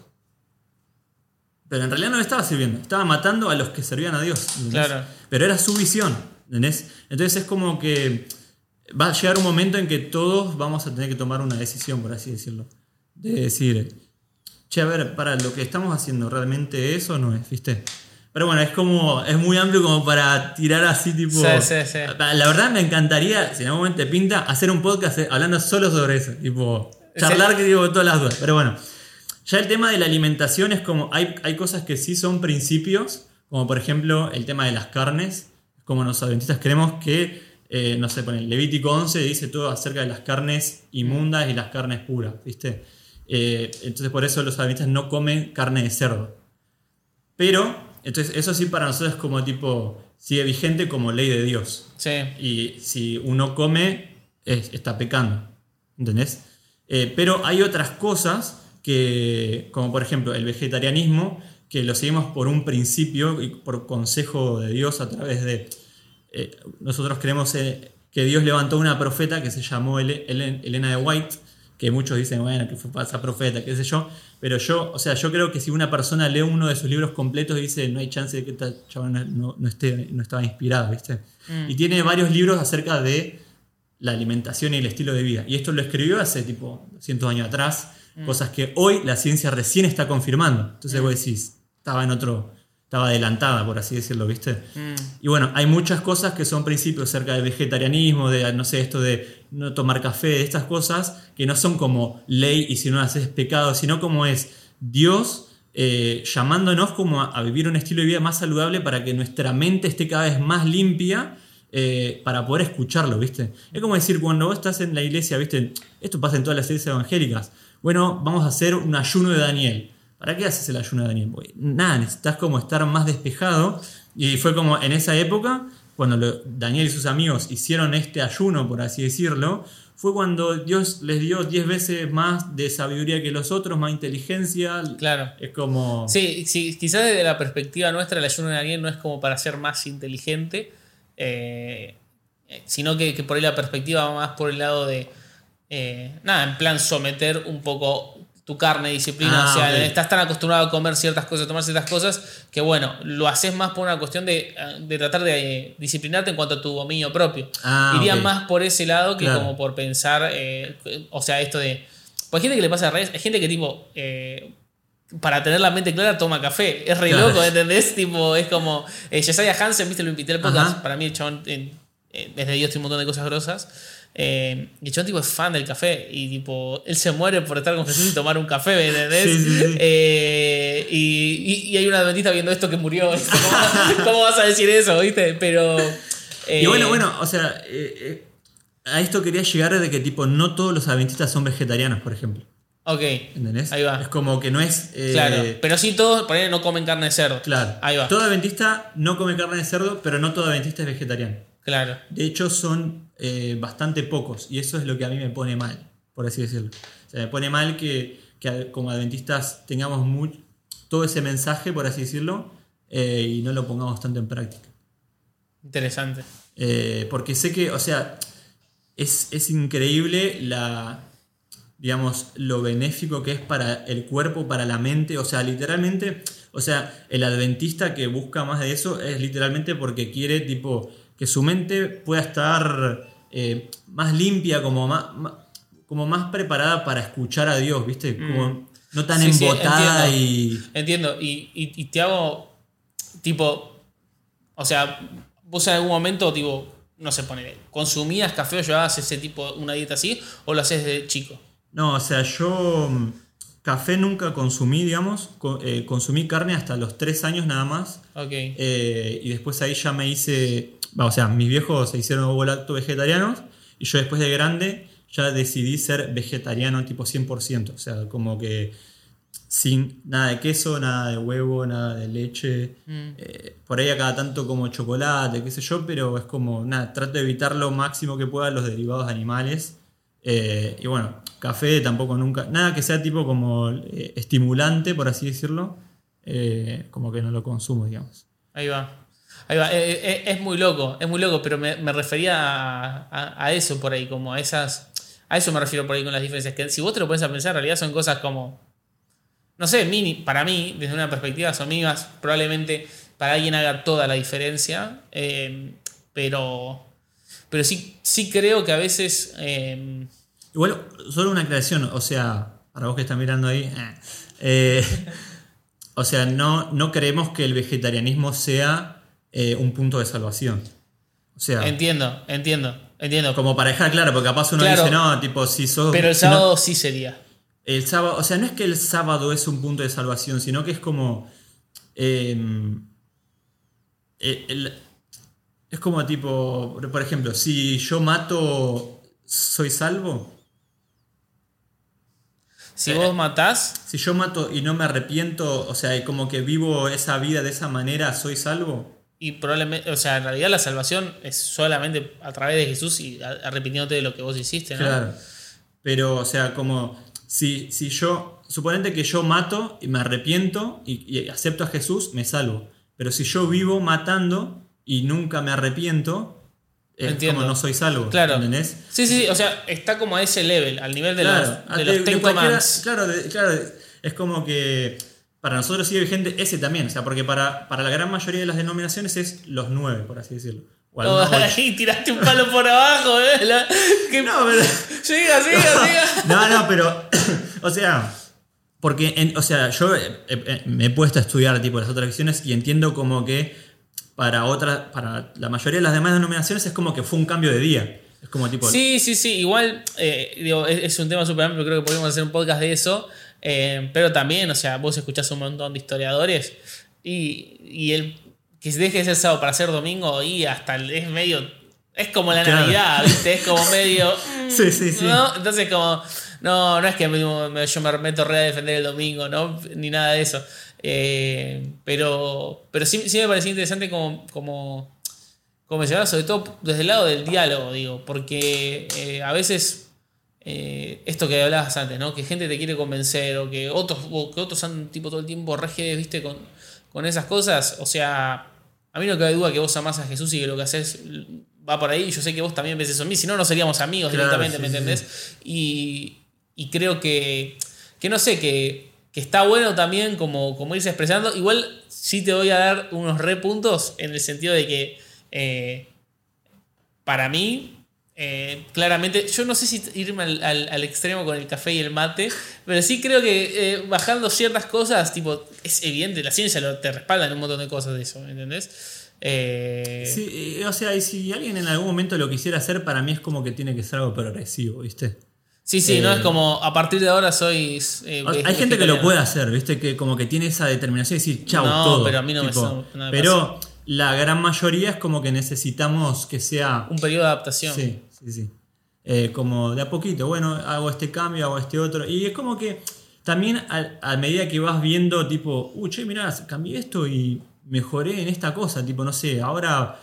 Pero en realidad no le estaba sirviendo, estaba matando a los que servían a Dios. ¿entendés? Claro. Pero era su visión, ¿entendés? Entonces es como que va a llegar un momento en que todos vamos a tener que tomar una decisión, por así decirlo. De decir, che, a ver, para lo que estamos haciendo, ¿realmente eso no es? ¿Viste? Pero bueno, es como, es muy amplio como para tirar así tipo... Sí, sí, sí. La verdad me encantaría, si en algún momento te pinta, hacer un podcast eh, hablando solo sobre eso, tipo, charlar que digo todas las dudas. Pero bueno, ya el tema de la alimentación es como, hay, hay cosas que sí son principios, como por ejemplo el tema de las carnes, como los adventistas creemos que, eh, no sé, pone Levítico 11 dice todo acerca de las carnes inmundas y las carnes puras, ¿viste? Eh, entonces por eso los adventistas no comen carne de cerdo. Pero, entonces eso sí para nosotros es como tipo, sigue vigente como ley de Dios. Sí, Y si uno come, es- está pecando. ¿Entendés? Eh, pero hay otras cosas que, como por ejemplo el vegetarianismo, que lo seguimos por un principio y por consejo de Dios a través de... eh, nosotros creemos eh, que Dios levantó una profeta que se llamó Ele- Ele- Elena de White, que muchos dicen, bueno, que fue falsa profeta, qué sé yo, pero yo, o sea, yo creo que si una persona lee uno de sus libros completos y dice, no hay chance de que esta chabona no, no esté, no estaba inspirada, ¿viste? Y tiene varios libros acerca de la alimentación y el estilo de vida. Y esto lo escribió hace tipo 200 años atrás, cosas que hoy la ciencia recién está confirmando. Entonces vos decís, estaba en otro, estaba adelantada, por así decirlo, ¿viste? Mm. Y bueno, hay muchas cosas que son principios acerca del vegetarianismo, de, no sé, esto de no tomar café, de estas cosas, que no son como ley y si no haces pecado, sino como es Dios eh, llamándonos como a, a vivir un estilo de vida más saludable para que nuestra mente esté cada vez más limpia eh, para poder escucharlo, ¿viste? Es como decir, cuando vos estás en la iglesia, ¿viste? Esto pasa en todas las iglesias evangélicas. Bueno, vamos a hacer un ayuno de Daniel. ¿Para qué haces el ayuno de Daniel? Porque nada, necesitas como estar más despejado. Y fue como en esa época, cuando lo- Daniel y sus amigos hicieron este ayuno, por así decirlo, fue cuando Dios les dio 10 veces más de sabiduría que los otros, más inteligencia. claro. Es como... Sí, sí, quizás desde la perspectiva nuestra, el ayuno de Daniel no es como para ser más inteligente, eh, sino que, que por ahí la perspectiva va más por el lado de, eh, nada, en plan someter un poco tu carne, disciplina, Ah, o sea, ok. estás tan acostumbrado a comer ciertas cosas, a tomar ciertas cosas, que bueno, lo haces más por una cuestión de, de tratar de eh, disciplinarte en cuanto a tu dominio propio. Ah, Iría ok. más por ese lado que Claro. como por pensar, eh, o sea, esto de... Pues hay gente que le pasa al revés, hay gente que tipo... eh, para tener la mente clara toma café. Es re Claro. loco, ¿entendés? Tipo, es como. Eh, Jesiah Hansen, viste, lo invité al podcast. Ajá. Para mí, el chabón, eh, eh, desde Dios tiene un montón de cosas grosas. Eh, y el tipo, es fan del café. Y, tipo, él se muere por estar con Jesús y tomar un café, ¿me ¿entendés? Sí, sí, sí. Eh, y, y- y hay una adventista viendo esto que murió. ¿Cómo, cómo vas a decir eso, viste? Pero. Y eh, bueno, bueno, o sea, eh, a esto quería llegar de que tipo no todos los adventistas son vegetarianos, por ejemplo. Ok. ¿Entendés? Ahí va. Es como que no es... eh, Claro. Pero sí todos, por ahí no comen carne de cerdo. Claro. Ahí va. Todo adventista no come carne de cerdo, pero no todo adventista es vegetariano. Claro. De hecho, son eh, bastante pocos. Y eso es lo que a mí me pone mal, por así decirlo. O sea, me pone mal que, que como adventistas tengamos todo ese mensaje, por así decirlo, eh, y no lo pongamos tanto en práctica. Interesante. Eh, porque sé que, o sea, es, es increíble la, digamos, lo benéfico que es para el cuerpo, para la mente. O sea, literalmente, o sea, el adventista que busca más de eso es literalmente porque quiere, tipo, que su mente pueda estar eh, más limpia, como más, más- como más preparada para escuchar a Dios, ¿viste? Como no tan Mm. Sí, embotada entiendo. y... Entiendo. Y, y- y te hago, tipo, o sea, vos en algún momento, tipo, no sé, ponele, ¿consumías café o llevabas ese tipo, una dieta así? ¿O lo haces de chico? No, o sea, yo mm, café nunca consumí, digamos. eh, consumí carne hasta los tres años nada más. Ok. Eh, y después ahí ya me hice. O sea, mis viejos se hicieron ovo-lacto vegetarianos. Y yo después de grande ya decidí ser vegetariano tipo 100%. O sea, como que sin nada de queso, nada de huevo, nada de leche. Mm. Eh, por ahí a cada tanto como chocolate, qué sé yo, pero es como, nada, trato de evitar lo máximo que pueda los derivados animales. Eh, y bueno, café tampoco nunca, nada que sea tipo como eh, estimulante, por así decirlo, como que no lo consumo, digamos. Ahí va. Eh, eh, es muy loco, es muy loco, pero me, refería a, eso por ahí, como a esas. A eso me refiero por ahí con las diferencias. Que si vos te lo pones a pensar, en realidad son cosas como. No sé, mini, para mí, desde una perspectiva, son. Probablemente para alguien haga toda la diferencia. eh, pero. Pero sí, sí creo que a veces. Igual, solo una aclaración, o sea, para vos que estás mirando ahí, o sea, no, no creemos que el vegetarianismo sea eh, un punto de salvación. O sea, entiendo, entiendo, entiendo. como para dejar claro, porque capaz uno Claro. dice, no, tipo, si sos... pero el no- sábado sí sería. El sábado, o sea, no es que el sábado es un punto de salvación, sino que es como. eh, el- es como tipo, por ejemplo, si yo mato, ¿soy salvo? Si Eh, vos matás, Si yo mato y no me arrepiento, o sea, como que vivo esa vida de esa manera, ¿soy salvo? Y probablemente, o sea, en realidad la salvación es solamente a través de Jesús y arrepintiéndote de lo que vos hiciste, ¿no? Claro. Pero, o sea, como si, si yo, suponete que yo mato y me arrepiento y, y acepto a Jesús, me salvo. Pero si yo vivo matando y nunca me arrepiento, es Entiendo. como no soy salvo. Claro. ¿Entendés? Sí, sí, sí, o sea, está como a ese level, al nivel de Claro, los, de los de claro, de- claro, es como que para nosotros sigue vigente ese también, o sea, porque para, para la gran mayoría de las denominaciones es los nueve, por así decirlo. O ahí tiraste un palo por abajo, ¿eh? La- que- No, pero- Siga, siga, siga. No, no, pero. o sea. Porque, en- o sea, yo eh, eh, me he puesto a estudiar tipo las otras visiones y entiendo como que para otras, para la mayoría de las demás denominaciones es como que fue un cambio de día. Es como tipo. Sí, sí, sí. Igual, eh, digo, es, es un tema súper amplio, creo que podríamos hacer un podcast de eso. Eh, pero también, o sea, vos escuchás un montón de historiadores y, y el que se deje de ser sábado para ser domingo y hasta es medio. Es como la Claro. Navidad, ¿viste? Es como medio. Sí, sí, sí. ¿no? Entonces, como. No, no es que me- yo me meto re a defender el domingo, ¿no? Ni nada de eso. Eh, pero pero sí, sí me parecía interesante como, como, como mencionaba, sobre todo desde el lado del diálogo, digo, porque eh, a veces eh, esto que hablabas antes, ¿no? Que gente te quiere convencer o que otros, o que otros han tipo todo el tiempo reges, viste, con, con esas cosas. O sea, a mí no cabe duda que vos amás a Jesús y que lo que haces va por ahí. Yo sé que vos también ves eso en mí, si no, no seríamos amigos Claro, directamente, sí, ¿me sí, entendés? Y, y creo que, que no sé, que, que está bueno también como, como irse expresando. Igual sí te voy a dar unos repuntos en el sentido de que eh, para mí, eh, claramente, yo no sé si irme al, al- al extremo con el café y el mate, pero sí creo que eh, bajando ciertas cosas, tipo, es evidente, la ciencia lo, te respalda en un montón de cosas de eso, ¿me ¿entendés? Eh, Sí, o sea, y si alguien en algún momento lo quisiera hacer, para mí es como que tiene que ser algo progresivo, ¿viste? sí, sí, no es como a partir de ahora soy... eh, Hay gente que lo puede hacer, ¿viste? Que como que tiene esa determinación de decir chau No, todo. pero a mí no me- no me Pero la gran mayoría es como que necesitamos que sea. Un periodo de adaptación. Sí, sí, sí. Eh, como de a poquito, bueno, hago este cambio, hago este otro. Y es como que también a, a medida que vas viendo, tipo, uy, che, mirá, cambié esto y mejoré en esta cosa, tipo, no sé, ahora,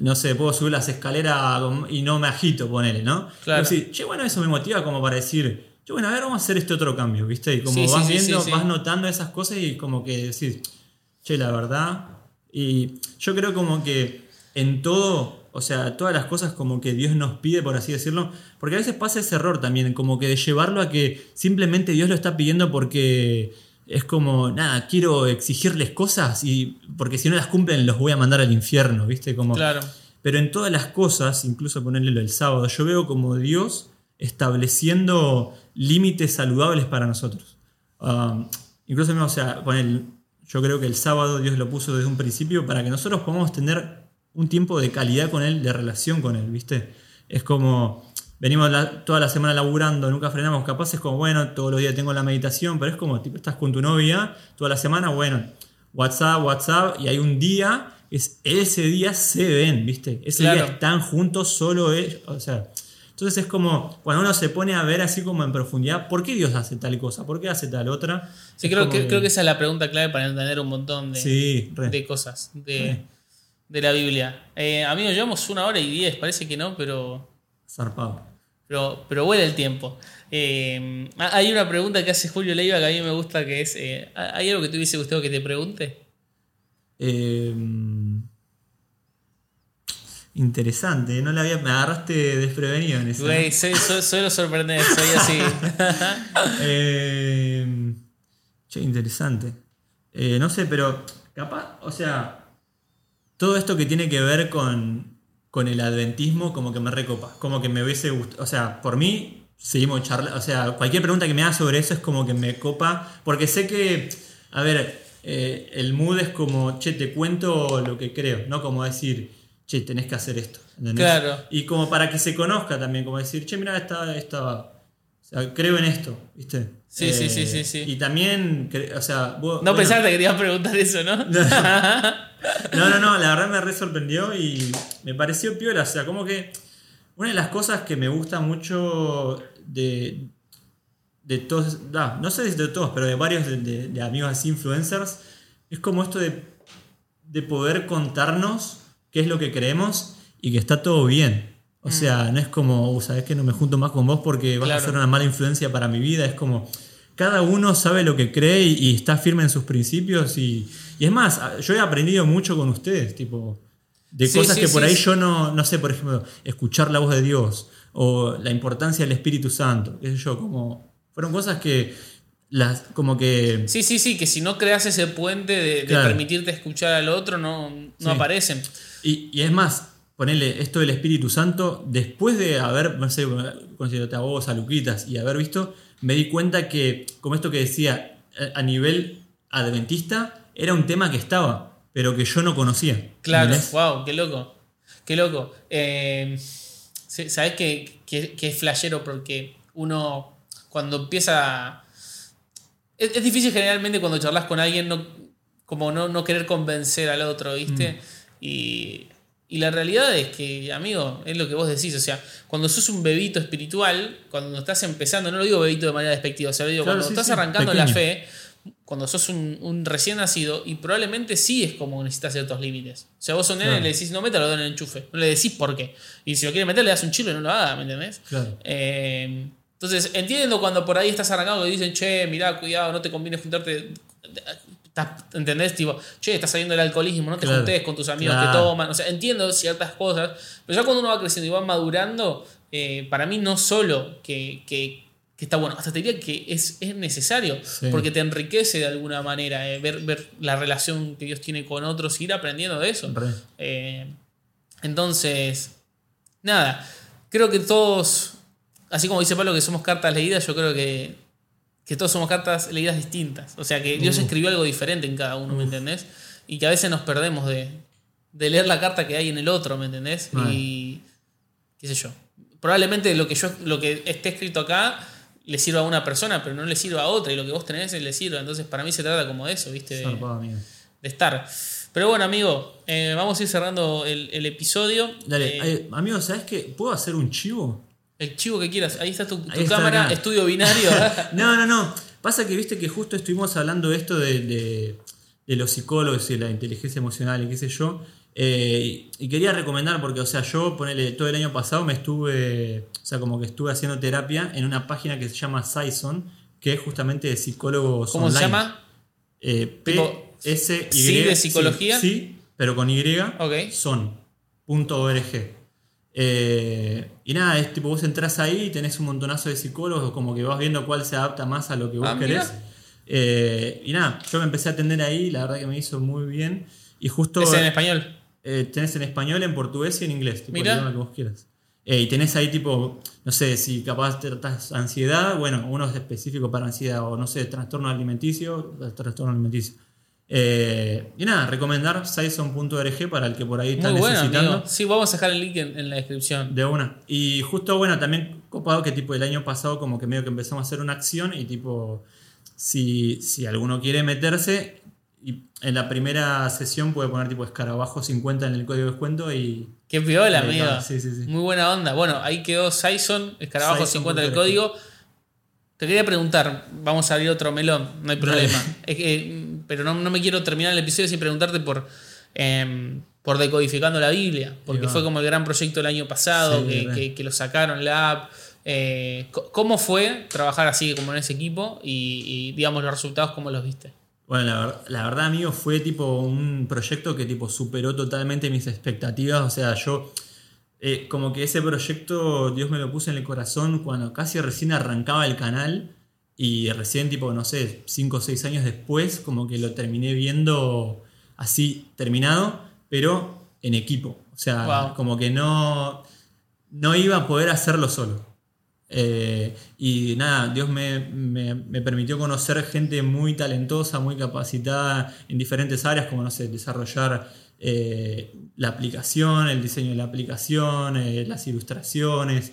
no sé, puedo subir las escaleras y no me agito, ponele, ¿no? Claro. Sí, che, bueno, eso me motiva como para decir, che, bueno, a ver, vamos a hacer este otro cambio, ¿viste? Y como Sí, vas sí, viendo, sí. vas notando esas cosas y como que decís, che, la verdad. Y yo creo como que en todo, o sea, todas las cosas como que Dios nos pide, por así decirlo, porque a veces pasa ese error también, como que de llevarlo a que simplemente Dios lo está pidiendo porque es como, nada, quiero exigirles cosas y porque si no las cumplen los voy a mandar al infierno, ¿viste? Como, Claro. pero en todas las cosas, incluso ponerle lo del sábado, yo veo como Dios estableciendo límites saludables para nosotros. Um, incluso, o sea, poner, yo creo que el sábado Dios lo puso desde un principio para que nosotros podamos tener un tiempo de calidad con Él, de relación con Él, ¿viste? Es como, venimos la- toda la semana laburando, nunca frenamos, capaz es como, bueno, todos los días tengo la meditación, pero es como, tipo, estás con tu novia toda la semana, bueno, WhatsApp, WhatsApp, y hay un día, es, ese día se ven, ¿viste? Ese Claro. día están juntos solo ellos, o sea... Entonces es como cuando uno se pone a ver así como en profundidad, ¿por qué Dios hace tal cosa? ¿Por qué hace tal otra? Sí, Es creo que, creo que esa es la pregunta clave para entender un montón de, Sí, re. de cosas de, la Biblia. Eh, amigos, llevamos una hora y diez, parece que no, pero, Zarpado. pero, pero vuela el tiempo. Eh, hay una pregunta que hace Julio Leiva que a mí me gusta, que es, eh, ¿hay algo que te hubiese gustado que te pregunte? Eh, interesante, no la había, me agarraste desprevenido en eso. Güey, soy- soy- suelo sorprender, soy así. Eh, che, interesante. Eh, no sé, pero capaz, o sea, todo esto que tiene que ver con, con el adventismo, como que me recopa. Como que me hubiese gustado. O sea, por mí, seguimos charlando. O sea, cualquier pregunta que me hagas sobre eso es como que me copa. Porque sé que, a ver, eh, el mood es como, che, te cuento lo que creo, no como decir, che, tenés que hacer esto. ¿entendés? Claro. Y como para que se conozca también, como decir, che, mira, esta, esta, o sea, creo en esto, ¿viste? Eh, Sí, sí, sí, sí, sí. Y también, o sea, vos- No bueno, pensaste que te iba a preguntar eso, ¿no? No, no, no, la verdad me re sorprendió y me pareció piola. O sea, como que una de las cosas que me gusta mucho de, de todos, no, no sé si de todos, pero de varios de, de- de amigos así influencers, es como esto de, de poder contarnos qué es lo que creemos y que está todo bien. O sea, no es como, uh, sabes que no me junto más con vos porque vas Claro. a ser una mala influencia para mi vida. Es como, cada uno sabe lo que cree y, y está firme en sus principios. Y, y es más, yo he aprendido mucho con ustedes, tipo, de Sí, cosas sí, que por sí, ahí yo no, no sé, por ejemplo, escuchar la voz de Dios o la importancia del Espíritu Santo, qué sé yo, como, fueron cosas que, las, como que... Sí, sí, sí, que si no creas ese puente de, permitirte escuchar al otro, no, no Sí. aparecen. Y, y es más, ponerle esto del Espíritu Santo, después de haber, no sé, conocido a vos, a Luquitas y haber visto, me di cuenta que, como esto que decía, a- a nivel adventista, era un tema que estaba, pero que yo no conocía. Claro, ¿entendés? wow, qué loco. Qué loco. Eh, ¿Sabes qué, qué- qué es flashero? Porque uno, cuando empieza. Es, es difícil generalmente cuando charlas con alguien, no, como no, no querer convencer al otro, ¿viste? Mm. Y, y la realidad es que, amigo, es lo que vos decís. O sea, cuando sos un bebito espiritual, cuando estás empezando, no lo digo bebito de manera despectiva, o sea, lo digo, Claro, cuando sí, estás sí, arrancando la fe, cuando sos un, un recién nacido, y probablemente sí es como necesitas ciertos límites. O sea, vos a un nene Claro. le decís, no métalo en el enchufe, no le decís por qué. Y si lo quiere meter, le das un chilo y no lo haga, ¿me entendés? Claro. Eh, entonces, entiendo cuando por ahí estás arrancando y dicen, che, mirá, cuidado, no te conviene juntarte. ¿Entendés? Tipo, che, estás saliendo del alcoholismo, no te Claro. juntes con tus amigos Claro. que toman. O sea, entiendo ciertas cosas, pero ya cuando uno va creciendo y va madurando, eh, para mí no solo que, que- que está bueno, hasta te diría que es, es necesario, Sí. porque te enriquece de alguna manera, eh, ver, ver la relación que Dios tiene con otros, ir aprendiendo de eso. Eh, entonces, nada, creo que todos, así como dice Pablo que somos cartas leídas, yo creo que, que todos somos cartas leídas distintas. O sea, que Dios Uf. escribió algo diferente en cada uno, ¿me entendés? Y que a veces nos perdemos de, de leer la carta que hay en el otro, ¿me entendés? Vale. Y qué sé yo. Probablemente lo que, yo, lo que esté escrito acá le sirva a una persona, pero no le sirva a otra, y lo que vos tenés le sirva. Entonces, para mí se trata como de eso, ¿viste? De- de estar. Pero bueno, amigo, eh, vamos a ir cerrando el, el episodio. Dale, Eh, amigo, ¿sabes qué? ¿Puedo hacer un chivo? El chivo que quieras. Ahí está tu, tu Ahí está cámara, acá. estudio binario. No, no, no. Pasa que viste que justo estuvimos hablando de esto de, de- de los psicólogos y de la inteligencia emocional y qué sé yo. eh, y quería recomendar, porque, o sea, yo ponele todo el año pasado me estuve, o sea, como que estuve haciendo terapia en una página que se llama Saison, que es justamente de psicólogos ¿Cómo online. se llama? Eh, P S Y ¿sí de psicología? Sí, sí, pero con Y. Ok. Son.org. Eh, y nada, es tipo vos entras ahí y tenés un montonazo de psicólogos, como que vas viendo cuál se adapta más a lo que vos Ah, querés. Eh, y nada, yo me empecé a atender ahí, la verdad que me hizo muy bien. Y justo Es en español. eh, tenés en español, en portugués y en inglés, tipo Mira. el idioma que vos quieras. Eh, y tenés ahí tipo, no sé, si capaz tratás ansiedad, bueno, uno es específico para ansiedad, o no sé, trastorno alimenticio, trastorno alimenticio. Eh, y nada, recomendar Saison.org para el que por ahí está Muy necesitando. Sí, vamos a dejar el link en, en la descripción. De una. Y justo, bueno, también copado que tipo el año pasado como que medio que empezamos a hacer una acción y tipo, si, si alguno quiere meterse, y en la primera sesión puede poner tipo escarabajo 50 en el código de descuento y... Qué piola, amigo. sí, sí, sí. Muy buena onda. Bueno, ahí quedó Saison, escarabajo Saison 50 del punto código. Te quería preguntar, vamos a abrir otro melón, no hay problema. Es que, mm, pero no, no me quiero terminar el episodio sin preguntarte por, em, por decodificando la Biblia, porque fue como el gran proyecto el año pasado, Sí, que, que- que lo sacaron, la app. Eh, ¿Cómo fue trabajar así como en ese equipo y, y, digamos los resultados, cómo los viste? Bueno, la verdad, amigo, fue tipo un proyecto que tipo superó totalmente mis expectativas. O sea, yo eh, como que ese proyecto Dios me lo puso en el corazón cuando casi recién arrancaba el canal y recién tipo, no sé, 5 o 6 años después como que lo terminé viendo así terminado, pero en equipo. O sea, Wow. como que no, no iba a poder hacerlo solo. Eh, y nada, Dios me, me- me permitió conocer gente muy talentosa, muy capacitada en diferentes áreas, como no sé, desarrollar eh, la aplicación, el diseño de la aplicación, eh, las ilustraciones.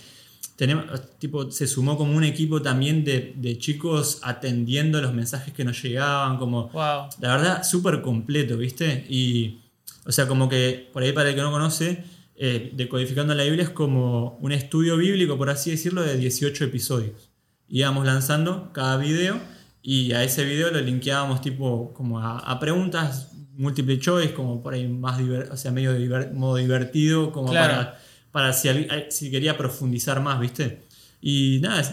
Tenemos, tipo, se sumó como un equipo también de, de chicos atendiendo los mensajes que nos llegaban, como Wow. la verdad, súper completo, ¿viste? Y, o sea, como que, por ahí para el que no conoce, eh, Decodificando la Biblia es como un estudio bíblico, por así decirlo, de 18 episodios. Íbamos lanzando cada video y a ese video lo linkeábamos tipo como a, a preguntas multiple choice, como por ahí más, diver- o sea, medio diver- modo divertido, como Claro. para, para si, al- si quería profundizar más, ¿viste? Y nada, es-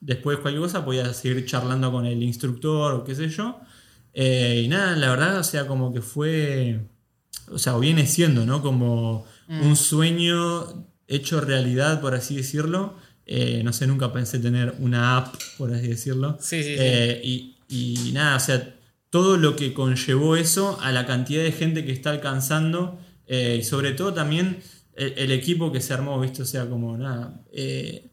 después cualquier cosa podía seguir charlando con el instructor o qué sé yo. Eh, y nada, la verdad, o sea, como que fue, o sea, viene siendo, ¿no? Como un sueño hecho realidad, por así decirlo. Eh, no sé, nunca pensé tener una app, por así decirlo. Sí, sí, sí. Eh, y, y nada, o sea, todo lo que conllevó eso a la cantidad de gente que está alcanzando eh, y sobre todo también el, el equipo que se armó, ¿viste? O sea, como nada, eh,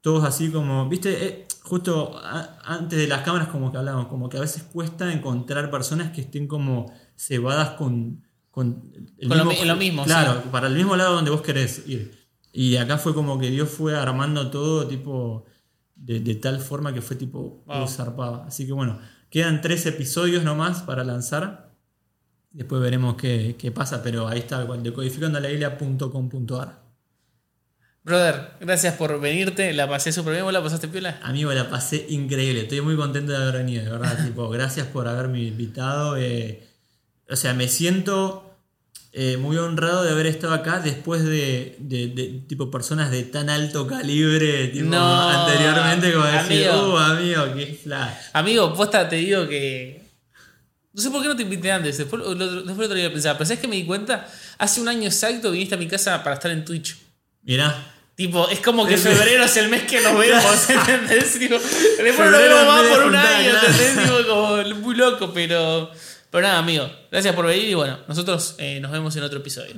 todos así como, ¿viste? Eh, justo a- antes de las cámaras como que hablamos, como que a veces cuesta encontrar personas que estén como cebadas con... Con, el Con lo mi- lo mismo, Claro, para el mismo lado donde vos querés ir. Y acá fue como que Dios fue armando todo tipo de, de tal forma que fue tipo Wow. zarpado. Así que bueno, quedan tres episodios nomás para lanzar. Después veremos qué, qué pasa, pero ahí está, decodificandolaiglia.com.ar. Brother, gracias por venirte. La pasé súper bien. ¿Vos la pasaste piola? Amigo, la pasé increíble. Estoy muy contento de haber venido, de verdad. tipo, gracias por haberme invitado. eh, o sea, me siento eh, muy honrado de haber estado acá después de, de- de, tipo personas de tan alto calibre tipo, No, anteriormente. Como decir, amigo. uh, amigo, qué flash. Amigo, posta, te digo que. No sé por qué no te invité antes. Después lo, después lo otro día a pensar. Pero ¿sabes que me di cuenta? Hace un año exacto viniste a mi casa para estar en Twitch. Mirá. Tipo, es como que febrero es el mes que nos vemos, ¿entendés? Tipo, después nos vemos más por un año. ¿entendés? Tipo, como muy loco, pero. Pero nada, amigo. Gracias por venir y bueno, nosotros eh, nos vemos en otro episodio.